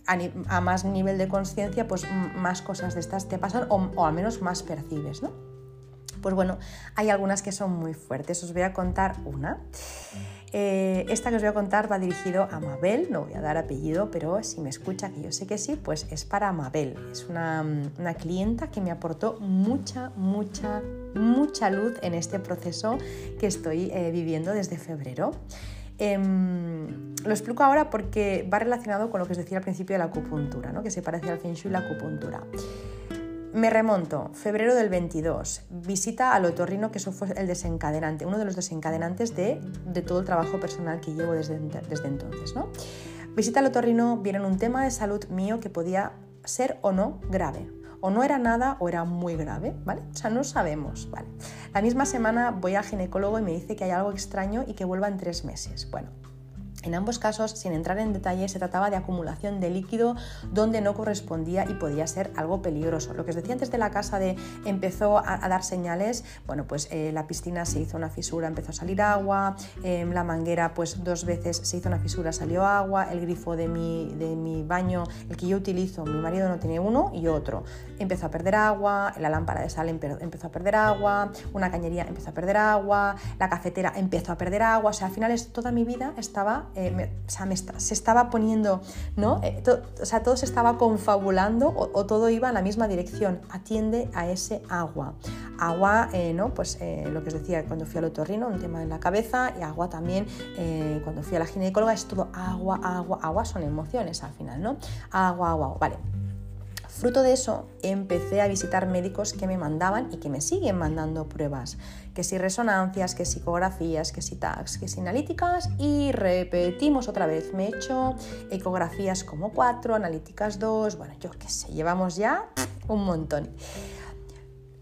a, más nivel de conciencia, pues más cosas de estas te pasan o, al menos más percibes, ¿no? Pues bueno, hay algunas que son muy fuertes. Os voy a contar una. Eh, esta que os voy a contar va dirigido a Mabel, no voy a dar apellido, pero si me escucha, que yo sé que sí, pues es para Mabel. Es una, clienta que me aportó mucha, mucha, mucha luz en este proceso que estoy eh, viviendo desde febrero. Em, lo explico ahora porque va relacionado con lo que os decía al principio de la acupuntura, ¿no? que se parece al Feng Shui y la acupuntura. Me remonto, febrero del 22, visita al otorrino, que eso fue el desencadenante, uno de los desencadenantes de, todo el trabajo personal que llevo desde, desde entonces. ¿no? Visita al otorrino, viene un tema de salud mío que podía ser o no grave o no era nada o era muy grave, ¿vale? O sea, no sabemos, ¿vale? La misma semana voy al ginecólogo y me dice que hay algo extraño y que vuelva en tres meses. Bueno, En ambos casos, sin entrar en detalle, se trataba de acumulación de líquido donde no correspondía y podía ser algo peligroso. Lo que os decía antes de la casa de empezó a, dar señales, bueno, pues eh, la piscina se hizo una fisura, empezó a salir agua, eh, la manguera pues dos veces se hizo una fisura, salió agua, el grifo de mi, de mi baño, el que yo utilizo, mi marido no tiene uno y otro, empezó a perder agua, la lámpara de sal empezó a perder agua, una cañería empezó a perder agua, la cafetera empezó a perder agua, o sea, al final es, toda mi vida estaba eh, se estaba poniendo, ¿no? Eh, o sea, todo se estaba confabulando o, todo iba en la misma dirección. Atiende a ese agua. Agua, eh, ¿no? Pues lo que os decía cuando fui al otorrino, un tema en la cabeza, y agua también cuando fui a la ginecóloga, es todo agua, agua, agua, son emociones al final, ¿no? Agua, agua, vale. Fruto de eso, empecé a visitar médicos que me mandaban y que me siguen mandando pruebas, que si resonancias, que si ecografías, que si tags, que si analíticas y repetimos otra vez. Me he hecho ecografías como 4, analíticas 2, bueno, yo qué sé, llevamos ya un montón.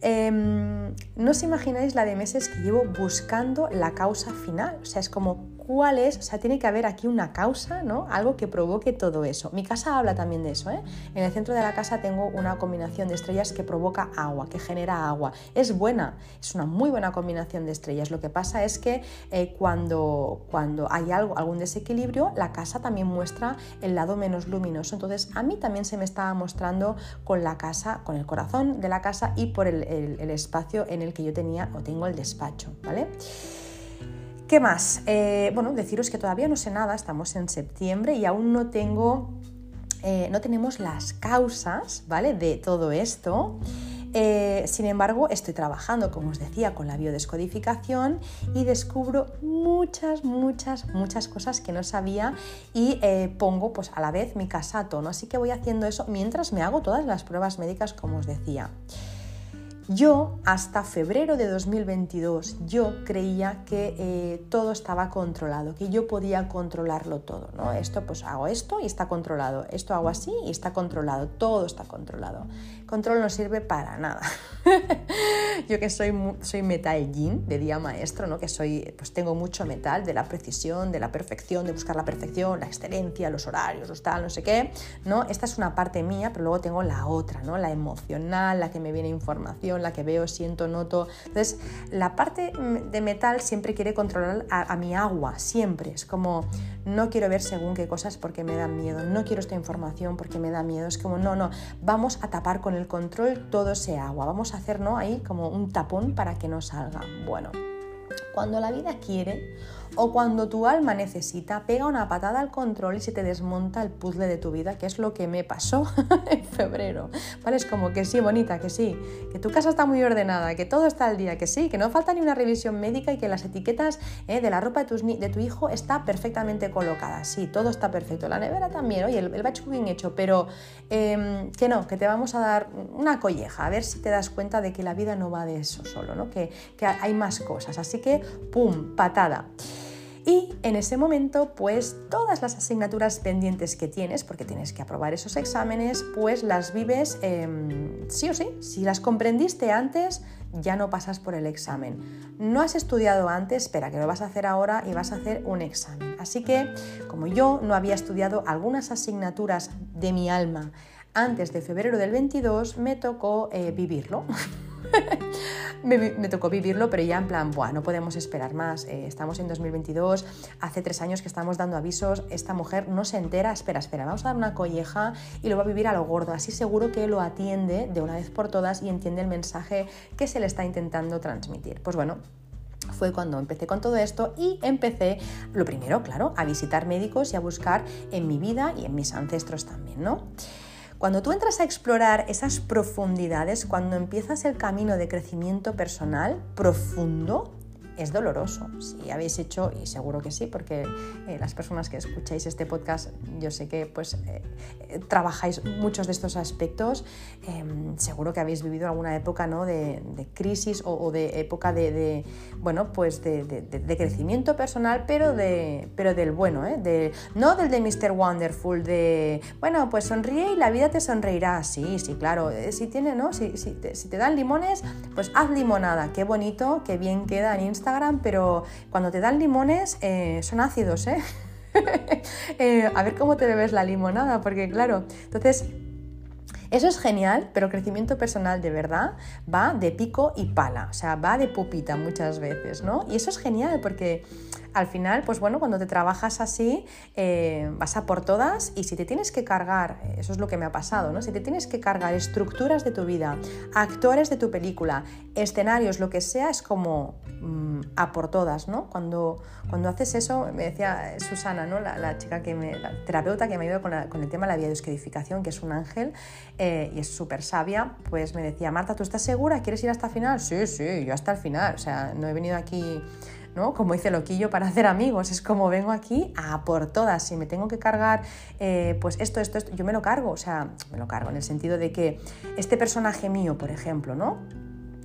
Em, no os imagináis la de meses que llevo buscando la causa final. O sea, es como cuál es, o sea, tiene que haber aquí una causa, ¿no? Algo que provoque todo eso. Mi casa habla también de eso, ¿eh? En el centro de la casa tengo una combinación de estrellas que provoca agua, que genera agua. Es buena, es una muy buena combinación de estrellas. Lo que pasa es que eh, cuando, cuando hay algo, algún desequilibrio, la casa también muestra el lado menos luminoso. Entonces, a mí también se me estaba mostrando con la casa, con el corazón de la casa y por el, el espacio en el que yo tenía o tengo el despacho, ¿vale? ¿Qué más? Eh, bueno, deciros que todavía no sé nada, estamos en septiembre y aún no tengo, eh, no tenemos las causas, ¿vale? De todo esto. Eh, sin embargo, estoy trabajando, como os decía, con la biodescodificación y descubro muchas, muchas, muchas cosas que no sabía y pongo pues a la vez mi casa a tono. Así que voy haciendo eso mientras me hago todas las pruebas médicas, como os decía. Yo hasta febrero de 2022 yo creía que eh, todo estaba controlado, que yo podía controlarlo todo, ¿no? Esto pues hago esto y está controlado, esto hago así y está controlado, todo está controlado. Control no sirve para nada. *laughs* yo que soy, soy metal yin de día maestro, ¿no? Que soy, pues tengo mucho metal de la precisión, de la perfección, de buscar la perfección, la excelencia, los horarios, los tal, no sé qué, ¿no? Esta es una parte mía, pero luego tengo la otra, ¿no? La emocional, la que me viene información la que veo, siento, noto. Entonces, la parte de metal siempre quiere controlar a, mi agua, siempre. Es como, no quiero ver según qué cosas porque me dan miedo, no quiero esta información porque me da miedo. Es como, no, no, vamos a tapar con el control todo ese agua, vamos a hacer ¿no? ahí como un tapón para que no salga. Bueno, cuando la vida quiere o cuando tu alma necesita, pega una patada al control y se te desmonta el puzzle de tu vida, que es lo que me pasó *laughs* en febrero. ¿Vale? Es como que sí, bonita, que sí, que tu casa está muy ordenada, que todo está al día, que sí, que no falta ni una revisión médica y que las etiquetas eh, de la ropa de, tu hijo está perfectamente colocada. Sí, todo está perfecto. La nevera también, oye, el, el batch cooking hecho, pero em, que no, que te vamos a dar una colleja, a ver si te das cuenta de que la vida no va de eso solo, ¿no? que, que hay más cosas. Así que, ¡pum!, patada. Y en ese momento, pues todas las asignaturas pendientes que tienes, porque tienes que aprobar esos exámenes, pues las vives em, sí o sí. Si las comprendiste antes, ya no pasas por el examen. No has estudiado antes, espera, que lo vas a hacer ahora y vas a hacer un examen. Así que, como yo no había estudiado algunas asignaturas de mi alma antes de febrero del 22, me tocó eh, vivirlo. *laughs* me, tocó vivirlo, pero ya en plan, Buah, no podemos esperar más. Eh, estamos en 2022, hace tres años que estamos dando avisos, esta mujer no se entera, espera, espera, vamos a dar una colleja y lo va a vivir a lo gordo. Así seguro que lo atiende de una vez por todas y entiende el mensaje que se le está intentando transmitir. Pues bueno, fue cuando empecé con todo esto y empecé, lo primero, claro, a visitar médicos y a buscar en mi vida y en mis ancestros también, ¿no? Cuando tú entras a explorar esas profundidades, cuando empiezas el camino de crecimiento personal profundo, es doloroso. Si habéis hecho, y seguro que sí, porque eh, las personas que escucháis este podcast, yo sé que pues eh, eh, trabajáis muchos de estos aspectos, em, seguro que habéis vivido alguna época ¿no? de, crisis o, de época de, bueno, pues de, crecimiento personal, pero, de, pero del bueno, de, no del de Mr. Wonderful, de, bueno, pues sonríe y la vida te sonreirá. Sí, sí, claro. Si, tiene, ¿no? si, si, te, si te dan limones, pues haz limonada. Qué bonito, qué bien queda en Instagram pero cuando te dan limones eh, son ácidos, ¿eh? *laughs* Eh, a ver cómo te bebes la limonada, porque claro, entonces eso es genial, pero crecimiento personal de verdad va de pico y pala, o sea, va de pupita muchas veces, ¿no? Y eso es genial porque al final, pues bueno, cuando te trabajas así, eh, vas a por todas y si te tienes que cargar, eso es lo que me ha pasado, ¿no? Si te tienes que cargar estructuras de tu vida, actores de tu película, escenarios, lo que sea, es como mm, a por todas, ¿no? Cuando, cuando haces eso, me decía Susana, ¿no? La, chica que me, la terapeuta que me ayuda con, con el tema de la biodescodificación, que es un ángel, eh, y es súper sabia, pues me decía, Marta, ¿tú estás segura? ¿Quieres ir hasta el final? Sí, sí, yo hasta el final. O sea, no he venido aquí, ¿no? Como dice Loquillo, para hacer amigos. Es como vengo aquí a por todas. Si me tengo que cargar, eh, pues esto, esto, esto, yo me lo cargo. O sea, me lo cargo en el sentido de que este personaje mío, por ejemplo, ¿no?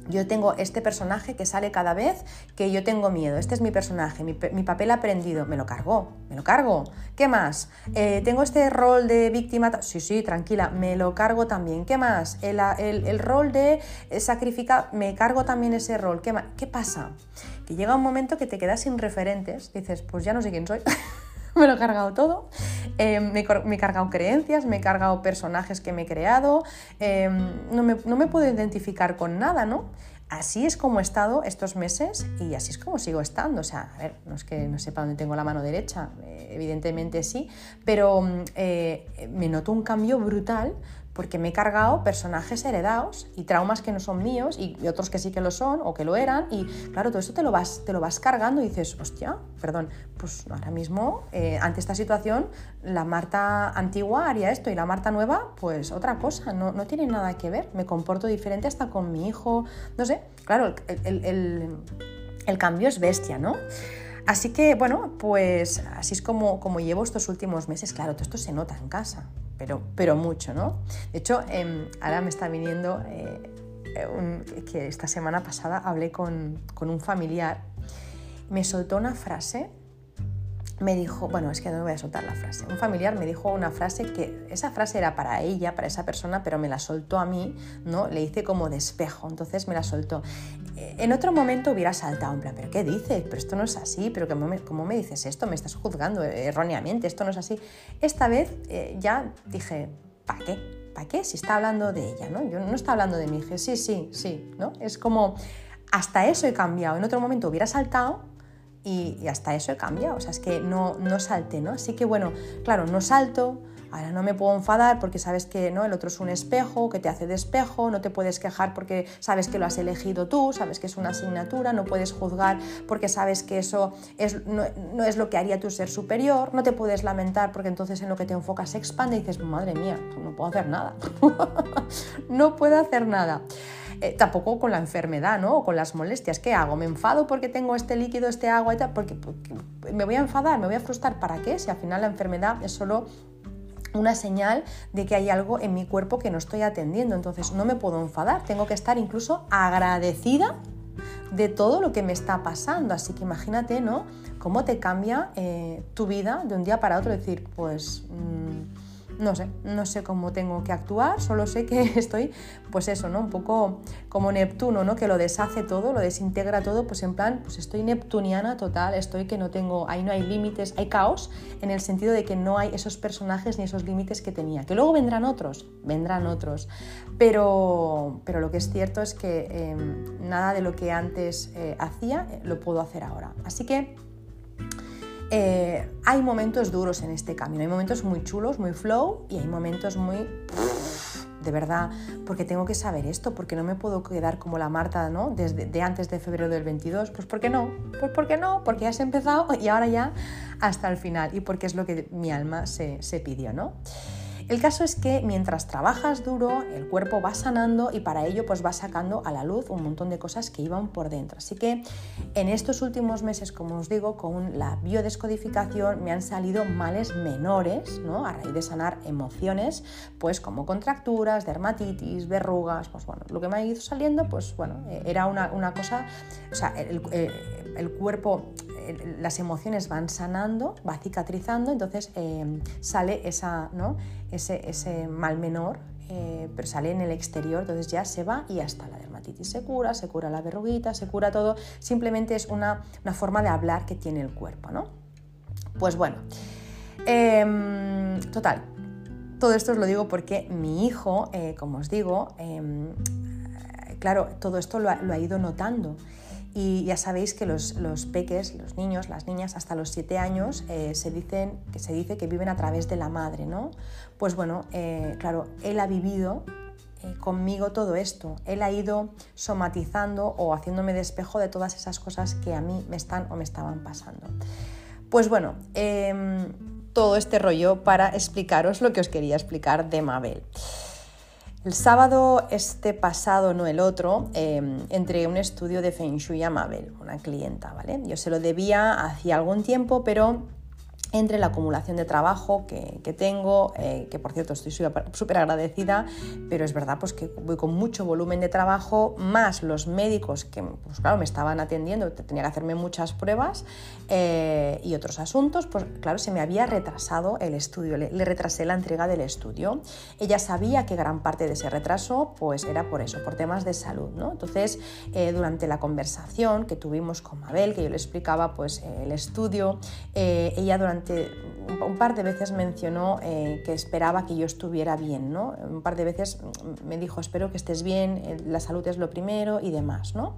Yo tengo este personaje que sale cada vez que yo tengo miedo. Este es mi personaje, mi, papel aprendido. Me lo cargo, me lo cargo. ¿Qué más? Eh, tengo este rol de víctima. Sí, sí, tranquila, me lo cargo también. ¿Qué más? El, rol de sacrificar, me cargo también ese rol. ¿Qué, ¿Qué pasa? Que llega un momento que te quedas sin referentes. Dices, pues ya no sé quién soy. *laughs* me lo he cargado todo. Em, me, he cargado creencias, me he cargado personajes que me he creado. Em, no, me, no me puedo identificar con nada, ¿no? Así es como he estado estos meses y así es como sigo estando. O sea, a ver, no es que no sepa dónde tengo la mano derecha, eh, evidentemente sí, pero mm, eh, me noto un cambio brutal porque me he cargado personajes heredados y traumas que no son míos y, otros que sí que lo son o que lo eran y claro, todo esto te lo vas, te lo vas cargando y dices, hostia, perdón, pues ahora mismo eh, ante esta situación la Marta antigua haría esto y la Marta nueva pues otra cosa, no, no tiene nada que ver, me comporto diferente hasta con mi hijo, no sé, claro, el, el, el cambio es bestia, ¿no? Así que, bueno, pues así es como, como llevo estos últimos meses. Claro, todo esto se nota en casa, pero, pero mucho, ¿no? De hecho, em, ahora me está viniendo eh, que esta semana pasada hablé con, con un familiar, me soltó una frase me dijo, bueno, es que no me voy a soltar la frase. Un familiar me dijo una frase que esa frase era para ella, para esa persona, pero me la soltó a mí, ¿no? Le hice como despejo, entonces me la soltó. Eh, en otro momento hubiera saltado, en plan, ¿pero qué dices? Pero esto no es así, ¿pero cómo me, cómo me dices esto? Me estás juzgando erróneamente, esto no es así. Esta vez eh, ya dije, ¿para qué? ¿Para qué? Si está hablando de ella, ¿no? Yo no está hablando de mí, dije, sí, sí, sí, ¿no? Es como, hasta eso he cambiado. En otro momento hubiera saltado y, hasta eso he cambiado, o sea, es que no, no salté, ¿no? Así que bueno, claro, no salto, ahora no me puedo enfadar porque sabes que ¿no? el otro es un espejo, que te hace de espejo, no te puedes quejar porque sabes que lo has elegido tú, sabes que es una asignatura, no puedes juzgar porque sabes que eso es, no, no, es lo que haría tu ser superior, no te puedes lamentar porque entonces en lo que te enfocas se expande y dices, madre mía, no puedo hacer nada, *laughs* no puedo hacer nada. Eh, tampoco con la enfermedad, ¿no? O con las molestias. ¿Qué hago? ¿Me enfado porque tengo este líquido, este agua y tal? Porque, porque me voy a enfadar, me voy a frustrar. ¿Para qué? Si al final la enfermedad es solo una señal de que hay algo en mi cuerpo que no estoy atendiendo. Entonces no me puedo enfadar, tengo que estar incluso agradecida de todo lo que me está pasando. Así que imagínate, ¿no? Cómo te cambia eh, tu vida de un día para otro. Decir, pues... Mm, no sé, no sé cómo tengo que actuar, solo sé que *laughs* estoy, pues eso, ¿no? Un poco como Neptuno, ¿no? Que lo deshace todo, lo desintegra todo, pues en plan, pues estoy neptuniana total, estoy que no tengo, ahí no hay límites, hay caos, en el sentido de que no hay esos personajes ni esos límites que tenía. Que luego vendrán otros, vendrán otros, pero, pero lo que es cierto es que em, nada de lo que antes eh, hacía eh, lo puedo hacer ahora. Así que eh, hay momentos duros en este camino, hay momentos muy chulos, muy flow y hay momentos muy... De verdad, porque tengo que saber esto, porque no me puedo quedar como la Marta, ¿no? Desde de antes de febrero del 22, pues ¿por qué no? Pues ¿por qué no? Porque ya has empezado *laughs* y ahora ya hasta el final y porque es lo que mi alma se, se pidió, ¿no? El caso es que mientras trabajas duro, el cuerpo va sanando y para ello pues va sacando a la luz un montón de cosas que iban por dentro. Así que en estos últimos meses, como os digo, con la biodescodificación me han salido males menores, ¿no? A raíz de sanar emociones, pues como contracturas, dermatitis, verrugas, pues bueno, lo que me ha ido saliendo, pues bueno, era una, cosa, o sea, el, el cuerpo las emociones van sanando, va cicatrizando, entonces eh, sale esa, ¿no? ese, ese mal menor, eh, pero sale en el exterior, entonces ya se va y hasta la dermatitis se cura, se cura la verruguita, se cura todo, simplemente es una, una forma de hablar que tiene el cuerpo, ¿no? Pues bueno, Em, total, todo esto os lo digo porque mi hijo, eh, como os digo, em, claro, todo esto lo ha, ido notando. Y ya sabéis que los, peques, los niños, las niñas, hasta los 7 años eh, se, dicen, que se dice que viven a través de la madre, ¿no? Pues bueno, eh, claro, él ha vivido conmigo todo esto. Él ha ido somatizando o haciéndome despejo de todas esas cosas que a mí me están o me estaban pasando. Pues bueno, em, todo este rollo para explicaros lo que os quería explicar de Mabel. El sábado, este pasado, no el otro, eh, entré un estudio de Feng Shui a Mabel, una clienta, ¿vale? Yo se lo debía hacía algún tiempo, pero entre la acumulación de trabajo que, tengo, eh, que por cierto estoy súper agradecida, pero es verdad pues, que voy con mucho volumen de trabajo, más los médicos que pues, claro, me estaban atendiendo, tenía que hacerme muchas pruebas eh, y otros asuntos, pues claro, se me había retrasado el estudio, le, retrasé la entrega del estudio. Ella sabía que gran parte de ese retraso pues, era por eso, por temas de salud. ¿no? Entonces, eh, durante la conversación que tuvimos con Mabel, que yo le explicaba pues, el estudio, ella durante un par de veces mencionó eh, que esperaba que yo estuviera bien, ¿no? Un par de veces me dijo, espero que estés bien, la salud es lo primero y demás, ¿no?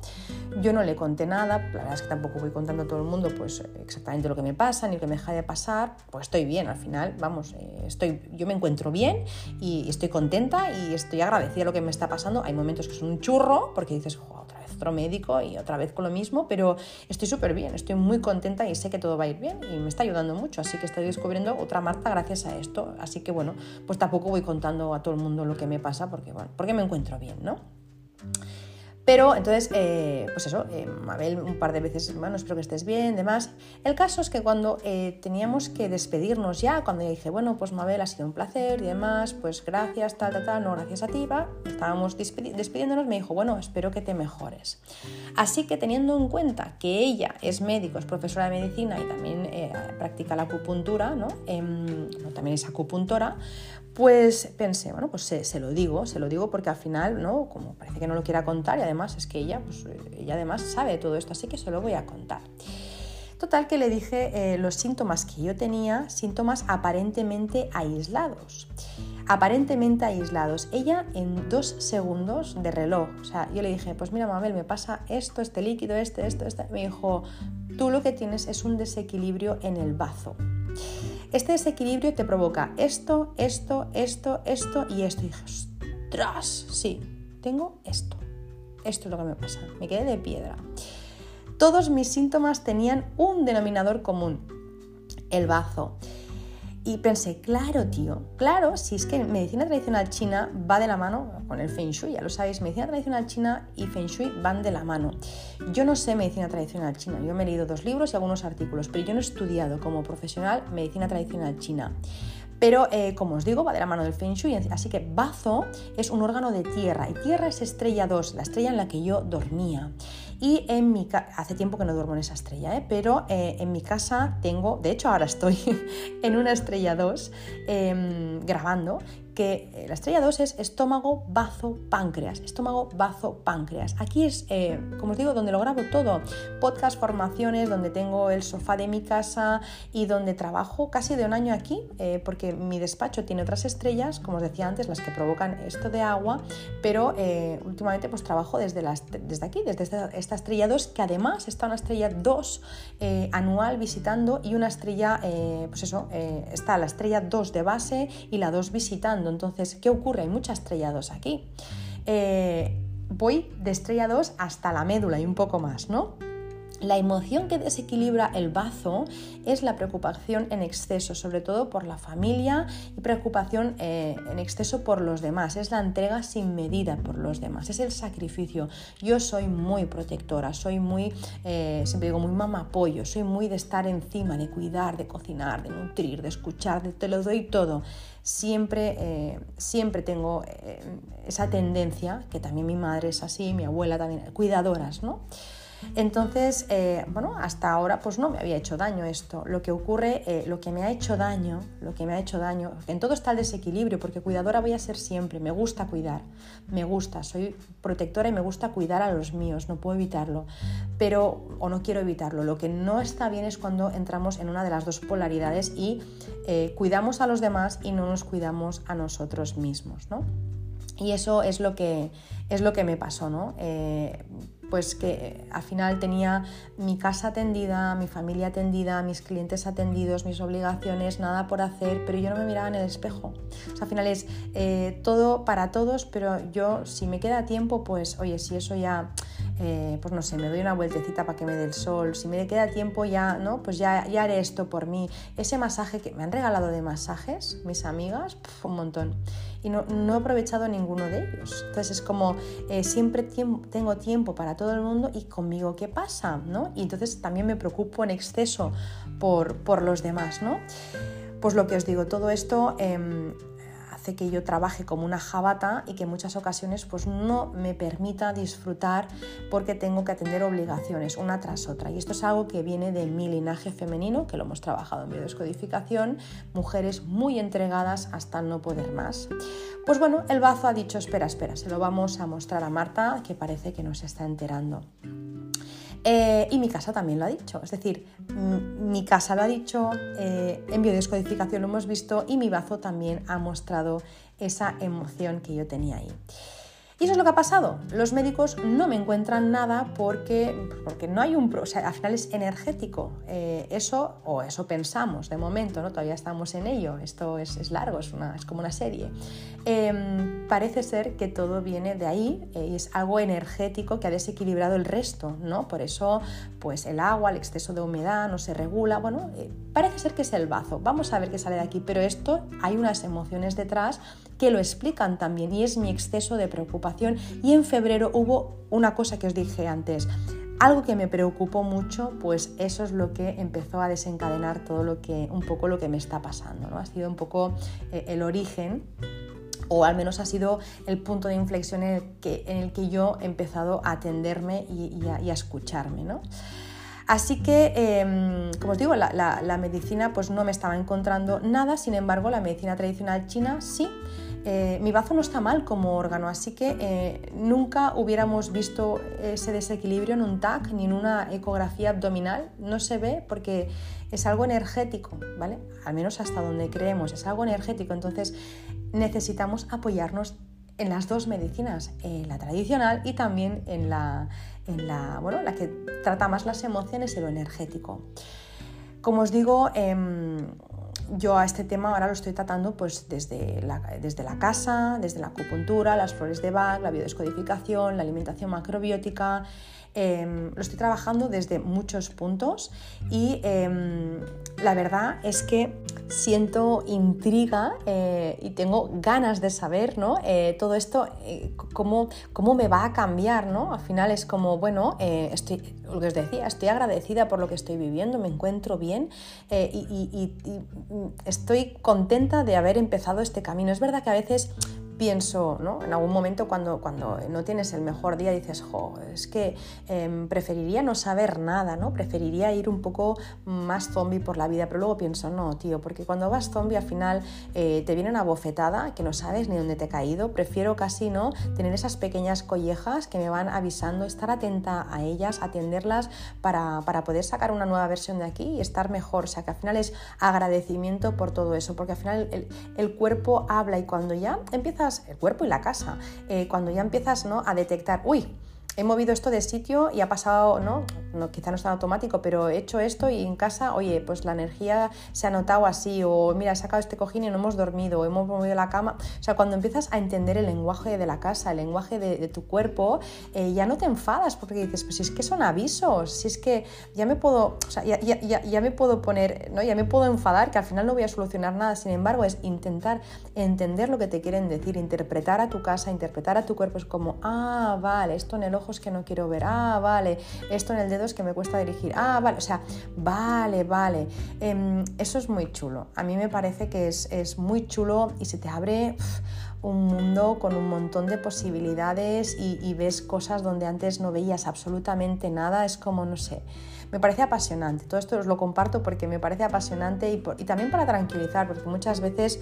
Yo no le conté nada, la verdad es que tampoco voy contando a todo el mundo pues exactamente lo que me pasa ni lo que me deja de pasar, pues estoy bien al final, vamos, eh, estoy, yo me encuentro bien y estoy contenta y estoy agradecida de lo que me está pasando. Hay momentos que son un churro porque dices, otra vez otro médico y otra vez con lo mismo, pero estoy súper bien, estoy muy contenta y sé que todo va a ir bien y me está ayudando mucho, así que estoy descubriendo otra Marta gracias a esto, así que bueno, pues tampoco voy contando a todo el mundo lo que me pasa porque, bueno, porque me encuentro bien, ¿no? Pero entonces, eh, pues eso, eh, Mabel un par de veces, bueno, espero que estés bien, demás. El caso es que cuando eh, teníamos que despedirnos ya, cuando le dije, bueno, pues Mabel ha sido un placer y demás, pues gracias, tal, tal, tal, no gracias a ti, va, estábamos despidiéndonos, me dijo, bueno, espero que te mejores. Así que teniendo en cuenta que ella es médico, es profesora de medicina y también practica la acupuntura, ¿no? Em, también es acupuntora, pues pensé, bueno, pues se, lo digo, se lo digo porque al final, ¿no? Como parece que no lo quiera contar y además es que ella, pues ella además sabe todo esto, así que se lo voy a contar. Total que le dije eh, los síntomas que yo tenía, síntomas aparentemente aislados. Aparentemente aislados. Ella en dos segundos de reloj. O sea, yo le dije, pues mira, Mabel, me pasa esto, este líquido, este, esto, este. Me dijo, tú lo que tienes es un desequilibrio en el bazo. Este desequilibrio te provoca esto, esto, esto, esto y esto. Y dije, ostras, sí, tengo esto. Esto es lo que me pasa. Me quedé de piedra. Todos mis síntomas tenían un denominador común, el bazo. Y pensé, claro, tío, claro, si es que medicina tradicional china va de la mano con el Feng Shui, ya lo sabéis, medicina tradicional china y Feng Shui van de la mano. Yo no sé medicina tradicional china, yo me he leído dos libros y algunos artículos, pero yo no he estudiado como profesional medicina tradicional china. Pero, eh, como os digo, va de la mano del Feng Shui, así que Bazo es un órgano de tierra y tierra es estrella 2, la estrella en la que yo dormía. Y en mi casa, hace tiempo que no duermo en esa estrella, ¿eh? pero eh, en mi casa tengo, de hecho ahora estoy *laughs* en una estrella 2 em, grabando que eh, la estrella 2 es estómago, bazo, páncreas. Estómago, bazo, páncreas. Aquí es, eh, como os digo, donde lo grabo todo. Podcast, formaciones, donde tengo el sofá de mi casa y donde trabajo casi de un año aquí, eh, porque mi despacho tiene otras estrellas, como os decía antes, las que provocan esto de agua, pero últimamente pues trabajo desde, las, desde aquí, desde esta, estrella 2, que además está una estrella 2 anual visitando y una estrella, pues eso, está la estrella 2 de base y la 2 visitando. Entonces, ¿qué ocurre? Hay mucha estrella 2 aquí. Eh, voy de estrella 2 hasta la médula y un poco más, ¿no? La emoción que desequilibra el bazo es la preocupación en exceso, sobre todo por la familia y preocupación eh, en exceso por los demás. Es la entrega sin medida por los demás, es el sacrificio. Yo soy muy protectora, soy muy, eh, siempre digo, muy mamá apoyo, soy muy de estar encima, de cuidar, de cocinar, de nutrir, de escuchar, de te lo doy todo siempre, eh, siempre tengo esa tendencia, que también mi madre es así, mi abuela también, cuidadoras, ¿no? Entonces, eh, bueno, hasta ahora pues no me había hecho daño esto. Lo que ocurre, eh, lo que me ha hecho daño, lo que me ha hecho daño, en todo está el desequilibrio, porque cuidadora voy a ser siempre, me gusta cuidar, me gusta, soy protectora y me gusta cuidar a los míos, no puedo evitarlo, pero, o no quiero evitarlo. Lo que no está bien es cuando entramos en una de las dos polaridades y eh, cuidamos a los demás y no nos cuidamos a nosotros mismos, ¿no? Y eso es lo que, es lo que me pasó, ¿no? Pues que al final tenía mi casa atendida, mi familia atendida, mis clientes atendidos, mis obligaciones, nada por hacer, pero yo no me miraba en el espejo. O sea, al final es eh, todo para todos, pero yo si me queda tiempo, pues oye, si eso ya, eh, pues no sé, me doy una vueltecita para que me dé el sol, si me queda tiempo ya, ¿no? Pues ya, ya haré esto por mí. Ese masaje que me han regalado de masajes, mis amigas, un montón y no, he aprovechado ninguno de ellos. Entonces es como eh, siempre tengo tiempo para todo el mundo y conmigo qué pasa, ¿no? Y entonces también me preocupo en exceso por, por los demás, ¿no? Pues lo que os digo, todo esto em, hace que yo trabaje como una jabata y que en muchas ocasiones pues no me permita disfrutar porque tengo que atender obligaciones una tras otra. Y esto es algo que viene de mi linaje femenino, que lo hemos trabajado en biodescodificación, mujeres muy entregadas hasta no poder más. Pues bueno, el bazo ha dicho, espera, espera, se lo vamos a mostrar a Marta, que parece que nos está enterando. Eh, y mi casa también lo ha dicho, es decir, mi casa lo ha dicho, eh, en biodescodificación lo hemos visto y mi bazo también ha mostrado esa emoción que yo tenía ahí. Y eso es lo que ha pasado. Los médicos no me encuentran nada porque, porque no hay un... O sea, al final es energético. Eh, eso, o eso pensamos de momento, ¿no? Todavía estamos en ello. Esto es, largo, es, una, es, como una serie. Em, parece ser que todo viene de ahí eh, y es algo energético que ha desequilibrado el resto, ¿no? Por eso, pues el agua, el exceso de humedad no se regula. Bueno, eh, parece ser que es el bazo. Vamos a ver qué sale de aquí. Pero esto hay unas emociones detrás que lo explican también y es mi exceso de preocupación. Y en febrero hubo una cosa que os dije antes, algo que me preocupó mucho, pues eso es lo que empezó a desencadenar todo lo que, un poco lo que me está pasando, ¿no? Ha sido un poco eh, el origen o al menos ha sido el punto de inflexión en el que, en el que yo he empezado a atenderme y, a, escucharme, ¿no? Así que, em, como os digo, la, la, medicina pues no me estaba encontrando nada, sin embargo, la medicina tradicional china sí. Eh, mi bazo no está mal como órgano, así que eh, nunca hubiéramos visto ese desequilibrio en un TAC ni en una ecografía abdominal. No se ve porque es algo energético, ¿vale? Al menos hasta donde creemos, es algo energético. Entonces necesitamos apoyarnos en las dos medicinas, en la tradicional y también en la, en bueno, la que trata más las emociones y lo energético. Como os digo, em, yo a este tema ahora lo estoy tratando pues desde la, desde la casa, desde la acupuntura, las flores de Bach, la biodescodificación, la alimentación macrobiótica. Em, lo estoy trabajando desde muchos puntos y em, la verdad es que siento intriga eh, y tengo ganas de saber ¿no? Eh, todo esto, eh, cómo, cómo, me va a cambiar. ¿no? Al final es como, bueno, estoy, lo que os decía, estoy agradecida por lo que estoy viviendo, me encuentro bien y estoy contenta de haber empezado este camino. Es verdad que a veces pienso, ¿no? En algún momento cuando, cuando no tienes el mejor día dices, jo, es que em, preferiría no saber nada, ¿no? Preferiría ir un poco más zombie por la vida, pero luego pienso, no, tío, porque cuando vas zombie al final eh, te viene una bofetada que no sabes ni dónde te ha caído, prefiero casi, ¿no? Tener esas pequeñas collejas que me van avisando, estar atenta a ellas, atenderlas para, para poder sacar una nueva versión de aquí y estar mejor, o sea que al final es agradecimiento por todo eso, porque al final el, el cuerpo habla y cuando ya el cuerpo y la casa. Eh, cuando ya empiezas ¿no? a detectar, uy, he movido esto de sitio y ha pasado, ¿no? no quizá no está automático, pero he hecho esto y en casa, oye, pues la energía se ha notado así, o mira, he sacado este cojín y no hemos dormido, o hemos movido la cama. O sea, cuando empiezas a entender el lenguaje de la casa, el lenguaje de, tu cuerpo, eh, ya no te enfadas porque dices, pues si es que son avisos, si es que ya me puedo, o sea, ya, ya, ya, me puedo poner, ¿no? Ya me puedo enfadar, que al final no voy a solucionar nada. Sin embargo, es intentar entender lo que te quieren decir, interpretar a tu casa, interpretar a tu cuerpo. Es como, ah, vale, esto en el ojo es que no quiero ver, ah, vale, esto en el dedo es que me cuesta dirigir, ah, vale, o sea, vale, vale. Em, eso es muy chulo. A mí me parece que es, muy chulo y se te abre un mundo con un montón de posibilidades y, ves cosas donde antes no veías absolutamente nada. Es como, no sé, me parece apasionante. Todo esto os lo comparto porque me parece apasionante y también para tranquilizar, porque muchas veces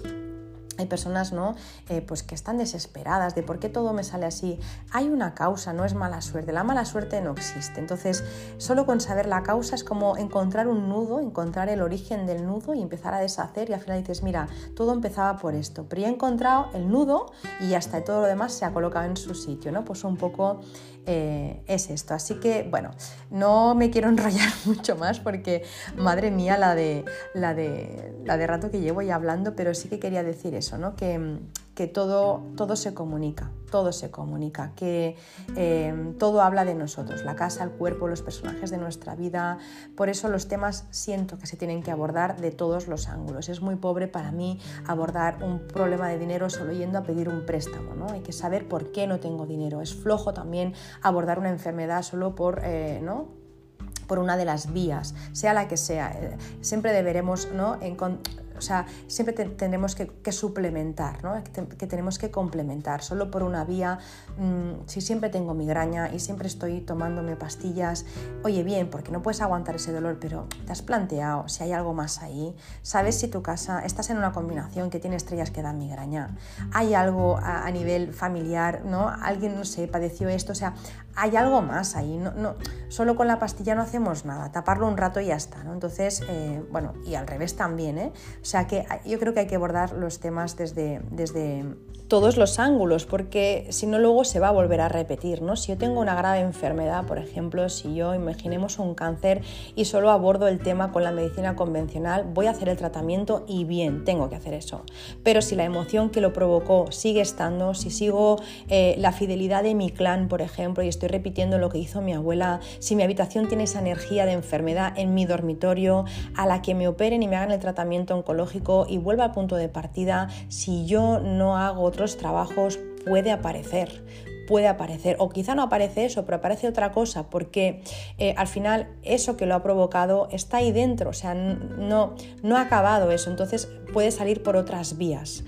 hay personas ¿no? Eh, pues que están desesperadas de por qué todo me sale así. Hay una causa, no es mala suerte. La mala suerte no existe. Entonces, solo con saber la causa es como encontrar un nudo, encontrar el origen del nudo y empezar a deshacer y al final dices, mira, todo empezaba por esto, pero ya he encontrado el nudo y ya está, todo lo demás se ha colocado en su sitio, ¿no? Pues un poco eh, es esto. Así que, bueno, no me quiero *laughs* enrollar mucho más porque, madre mía, la de, la de, la de rato que llevo ya hablando, pero sí que quería decir eso, ¿no? Que, que todo, todo se comunica, todo se comunica, que eh, todo habla de nosotros, la casa, el cuerpo, los personajes de nuestra vida. Por eso los temas siento que se tienen que abordar de todos los ángulos. Es muy pobre para mí abordar un problema de dinero solo yendo a pedir un préstamo. ¿no? Hay que saber por qué no tengo dinero. Es flojo también abordar una enfermedad solo por... Eh, ¿no? por una de las vías, sea la que sea. Eh, siempre deberemos ¿no? O sea, siempre tendremos que, suplementar, ¿no? que, tenemos que complementar. Solo por una vía, mm, si siempre tengo migraña y siempre estoy tomándome pastillas, oye bien, porque no puedes aguantar ese dolor, pero te has planteado si hay algo más ahí. ¿Sabes si tu casa, estás en una combinación que tiene estrellas que dan migraña? ¿Hay algo a, nivel familiar, ¿no? Alguien, no sé, padeció esto, o sea, hay algo más ahí. No, no, solo con la pastilla no hacemos nada, taparlo un rato y ya está. ¿no? Entonces, eh, bueno, y al revés también. ¿eh? O sea que yo creo que hay que abordar los temas desde, desde todos los ángulos, porque si no luego se va a volver a repetir, ¿no? Si yo tengo una grave enfermedad, por ejemplo, si yo imaginemos un cáncer y solo abordo el tema con la medicina convencional, voy a hacer el tratamiento y bien, tengo que hacer eso. Pero si la emoción que lo provocó sigue estando, si sigo eh, la fidelidad de mi clan, por ejemplo, y estoy repitiendo lo que hizo mi abuela, si mi habitación tiene esa energía de enfermedad en mi dormitorio, a la que me operen y me hagan el tratamiento oncológico y vuelva al punto de partida, si yo no hago trabajos puede aparecer, puede aparecer, o quizá no aparece eso, pero aparece otra cosa, porque eh, al final eso que lo ha provocado está ahí dentro, o sea, no, no ha acabado eso, entonces puede salir por otras vías.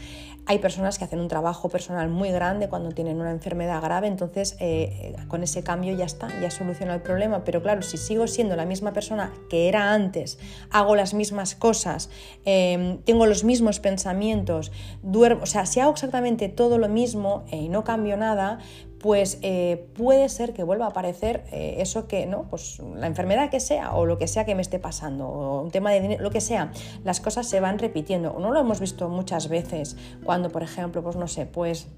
Hay personas que hacen un trabajo personal muy grande cuando tienen una enfermedad grave, entonces eh, con ese cambio ya está, ya soluciona el problema. Pero claro, si sigo siendo la misma persona que era antes, hago las mismas cosas, em, tengo los mismos pensamientos, duermo, o sea, si hago exactamente todo lo mismo y no cambio nada, pues eh, puede ser que vuelva a aparecer eh, eso que, ¿no? Pues la enfermedad que sea o lo que sea que me esté pasando, o un tema de dinero, lo que sea, las cosas se van repitiendo. No lo hemos visto muchas veces cuando, por ejemplo, pues no sé, pues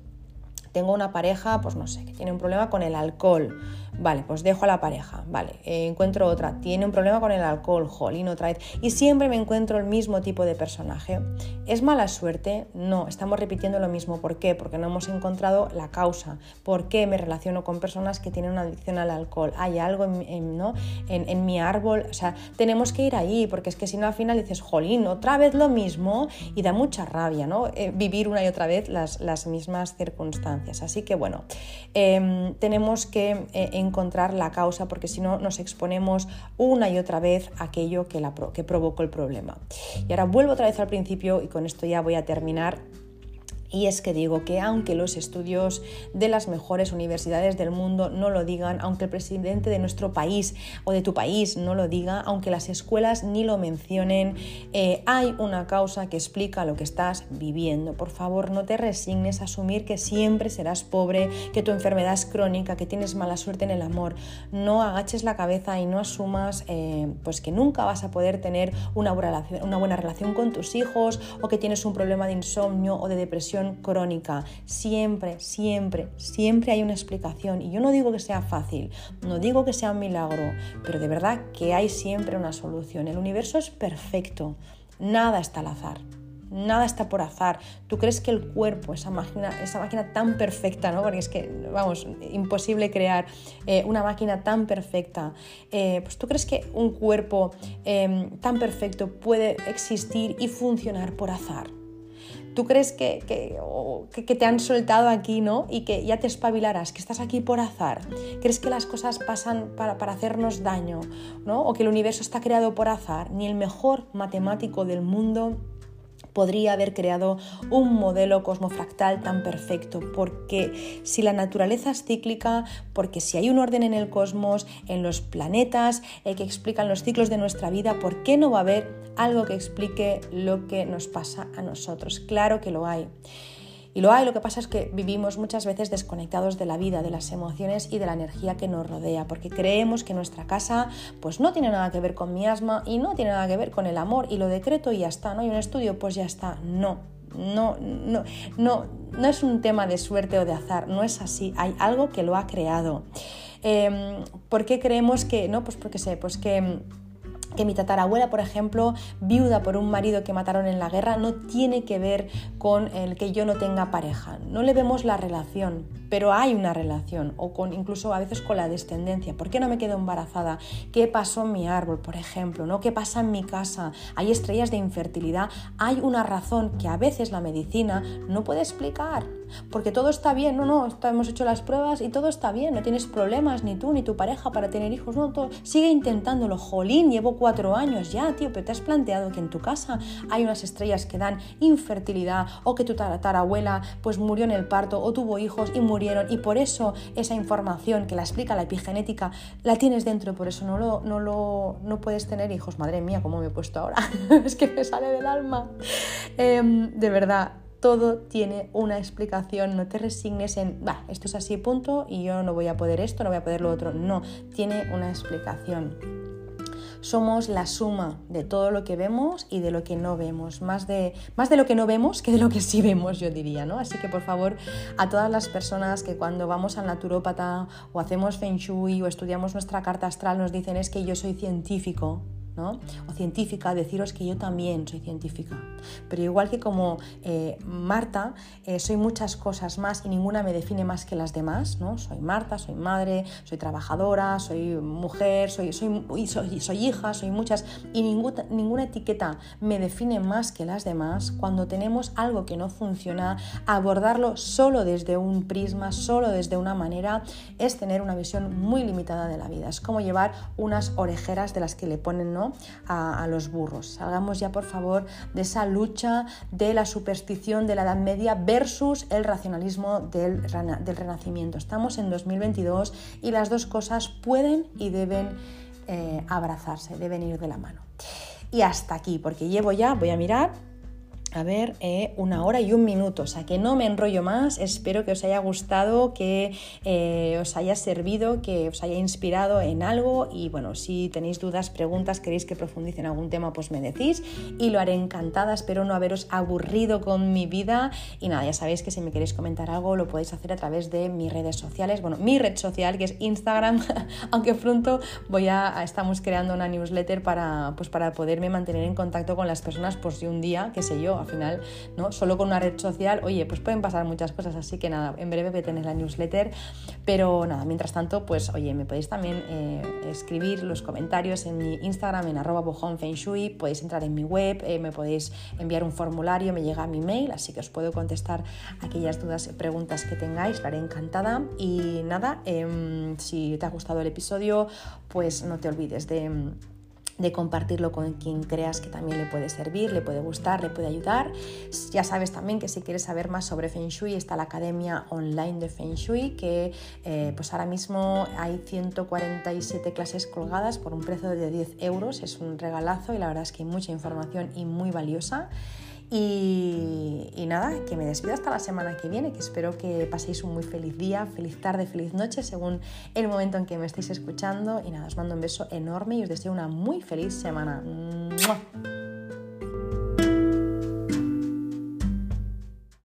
tengo una pareja, pues no sé, que tiene un problema con el alcohol Vale, pues dejo a la pareja, vale, eh, encuentro otra, tiene un problema con el alcohol, jolín, otra vez, y siempre me encuentro el mismo tipo de personaje. ¿Es mala suerte? No, estamos repitiendo lo mismo. ¿Por qué? Porque no hemos encontrado la causa. ¿Por qué me relaciono con personas que tienen una adicción al alcohol? Hay algo en, ¿no? en, mi árbol, o sea, tenemos que ir ahí, porque es que si no al final dices, jolín, otra vez lo mismo, y da mucha rabia, ¿no? Eh, vivir una y otra vez las, las mismas circunstancias. Así que bueno, em, tenemos que eh, encontrar la causa porque si no nos exponemos una y otra vez a aquello que, la, que provocó el problema. Y ahora vuelvo otra vez al principio y con esto ya voy a terminar y es que digo que aunque los estudios de las mejores universidades del mundo no lo digan, aunque el presidente de nuestro país o de tu país no lo diga, aunque las escuelas ni lo mencionen, eh, hay una causa que explica lo que estás viviendo. Por favor, no te resignes a asumir que siempre serás pobre, que tu enfermedad es crónica, que tienes mala suerte en el amor. No agaches la cabeza y no asumas eh, pues que nunca vas a poder tener una una buena relación con tus hijos o que tienes un problema de insomnio o de depresión crónica. Siempre, siempre, siempre hay una explicación. Y yo no digo que sea fácil, no digo que sea un milagro, pero de verdad que hay siempre una solución. El universo es perfecto, nada está al azar. Nada está por azar. ¿Tú crees que el cuerpo, esa máquina, esa máquina tan perfecta, ¿no? porque es que, vamos, imposible crear eh, una máquina tan perfecta, eh, pues tú crees que un cuerpo em, tan perfecto puede existir y funcionar por azar? Tú crees que, que, te han soltado aquí, ¿no? Y que ya te espabilarás, que estás aquí por azar. ¿Crees que las cosas pasan para, para hacernos daño, ¿no? O que el universo está creado por azar. Ni el mejor matemático del mundo podría haber creado un modelo cosmofractal tan perfecto, porque si la naturaleza es cíclica, porque si hay un orden en el cosmos, en los planetas eh, que explican los ciclos de nuestra vida, ¿por qué no va a haber algo que explique lo que nos pasa a nosotros? Claro que lo hay. Y lo hay, lo que pasa es que vivimos muchas veces desconectados de la vida, de las emociones y de la energía que nos rodea, porque creemos que nuestra casa pues no tiene nada que ver con mi asma y no tiene nada que ver con el amor y lo decreto y ya está, ¿no? hay un estudio, pues ya está. No, no, no, no, no es un tema de suerte o de azar, no es así, hay algo que lo ha creado. Em, ¿Por qué creemos que, no? Pues porque sé, pues que que mi tatarabuela, por ejemplo, viuda por un marido que mataron en la guerra, no tiene que ver con el que yo no tenga pareja. No le vemos la relación, pero hay una relación, o con incluso a veces con la descendencia. ¿Por qué no me quedo embarazada? ¿Qué pasó en mi árbol, por ejemplo? ¿no? ¿Qué pasa en mi casa? Hay estrellas de infertilidad. Hay una razón que a veces la medicina no puede explicar porque todo está bien, no, no, hemos hecho las pruebas y todo está bien, no tienes problemas ni tú ni tu pareja para tener hijos, no, todo, sigue intentándolo, jolín, llevo cuatro años ya, tío, pero te has planteado que en tu casa hay unas estrellas que dan infertilidad o que tu tatarabuela pues murió en el parto o tuvo hijos y murieron y por eso esa información que la explica la epigenética la tienes dentro, por eso no lo, no lo no puedes tener hijos, madre mía, cómo me he puesto ahora, *laughs* es que me sale del alma, em, de verdad todo tiene una explicación, no te resignes en, va, esto es así, punto, y yo no voy a poder esto, no voy a poder lo otro. No, tiene una explicación. Somos la suma de todo lo que vemos y de lo que no vemos, más de, más de lo que no vemos que de lo que sí vemos, yo diría, ¿no? Así que por favor, a todas las personas que cuando vamos al naturópata o hacemos feng shui o estudiamos nuestra carta astral nos dicen es que yo soy científico, o científica, deciros que yo también soy científica. Pero igual que como eh, Marta, eh, soy muchas cosas más y ninguna me define más que las demás, ¿no? Soy Marta, soy madre, soy trabajadora, soy mujer, soy, soy, soy, hija, soy muchas, y ninguna, ninguna etiqueta me define más que las demás. Cuando tenemos algo que no funciona, abordarlo solo desde un prisma, solo desde una manera, es tener una visión muy limitada de la vida. Es como llevar unas orejeras de las que le ponen, ¿no? A, los burros. Salgamos ya, por favor, de esa lucha de la superstición de la Edad Media versus el racionalismo del, del Renacimiento. Estamos en 2022 y las dos cosas pueden y deben eh, abrazarse, deben ir de la mano. Y hasta aquí, porque llevo ya, voy a mirar, a ver, eh, una hora y un minuto, o sea que no me enrollo más, espero que os haya gustado, que eh, os haya servido, que os haya inspirado en algo. Y bueno, si tenéis dudas, preguntas, queréis que profundice en algún tema, pues me decís. Y lo haré encantada, espero no haberos aburrido con mi vida. Y nada, ya sabéis que si me queréis comentar algo lo podéis hacer a través de mis redes sociales, bueno, mi red social que es Instagram, *laughs* aunque pronto voy a, estamos creando una newsletter para, pues para poderme mantener en contacto con las personas por si un día, qué sé yo, al final, ¿no? Solo con una red social, oye, pues pueden pasar muchas cosas, así que nada, en breve voy a tener la newsletter, pero nada, mientras tanto, pues oye, me podéis también eh, escribir los comentarios en mi Instagram, en arroba Shui, podéis entrar en mi web, eh, me podéis enviar un formulario, me llega a mi mail, así que os puedo contestar aquellas dudas y preguntas que tengáis, la haré encantada. Y nada, em, si te ha gustado el episodio, pues no te olvides de de compartirlo con quien creas que también le puede servir, le puede gustar, le puede ayudar. Ya sabes también que si quieres saber más sobre Feng Shui está la academia online de Feng Shui que eh, pues ahora mismo hay 147 clases colgadas por un precio de 10 euros, es un regalazo y la verdad es que hay mucha información y muy valiosa. Y, nada, que me despido hasta la semana que viene, que espero que paséis un muy feliz día, feliz tarde, feliz noche, según el momento en que me estéis escuchando. Y nada, os mando un beso enorme y os deseo una muy feliz semana.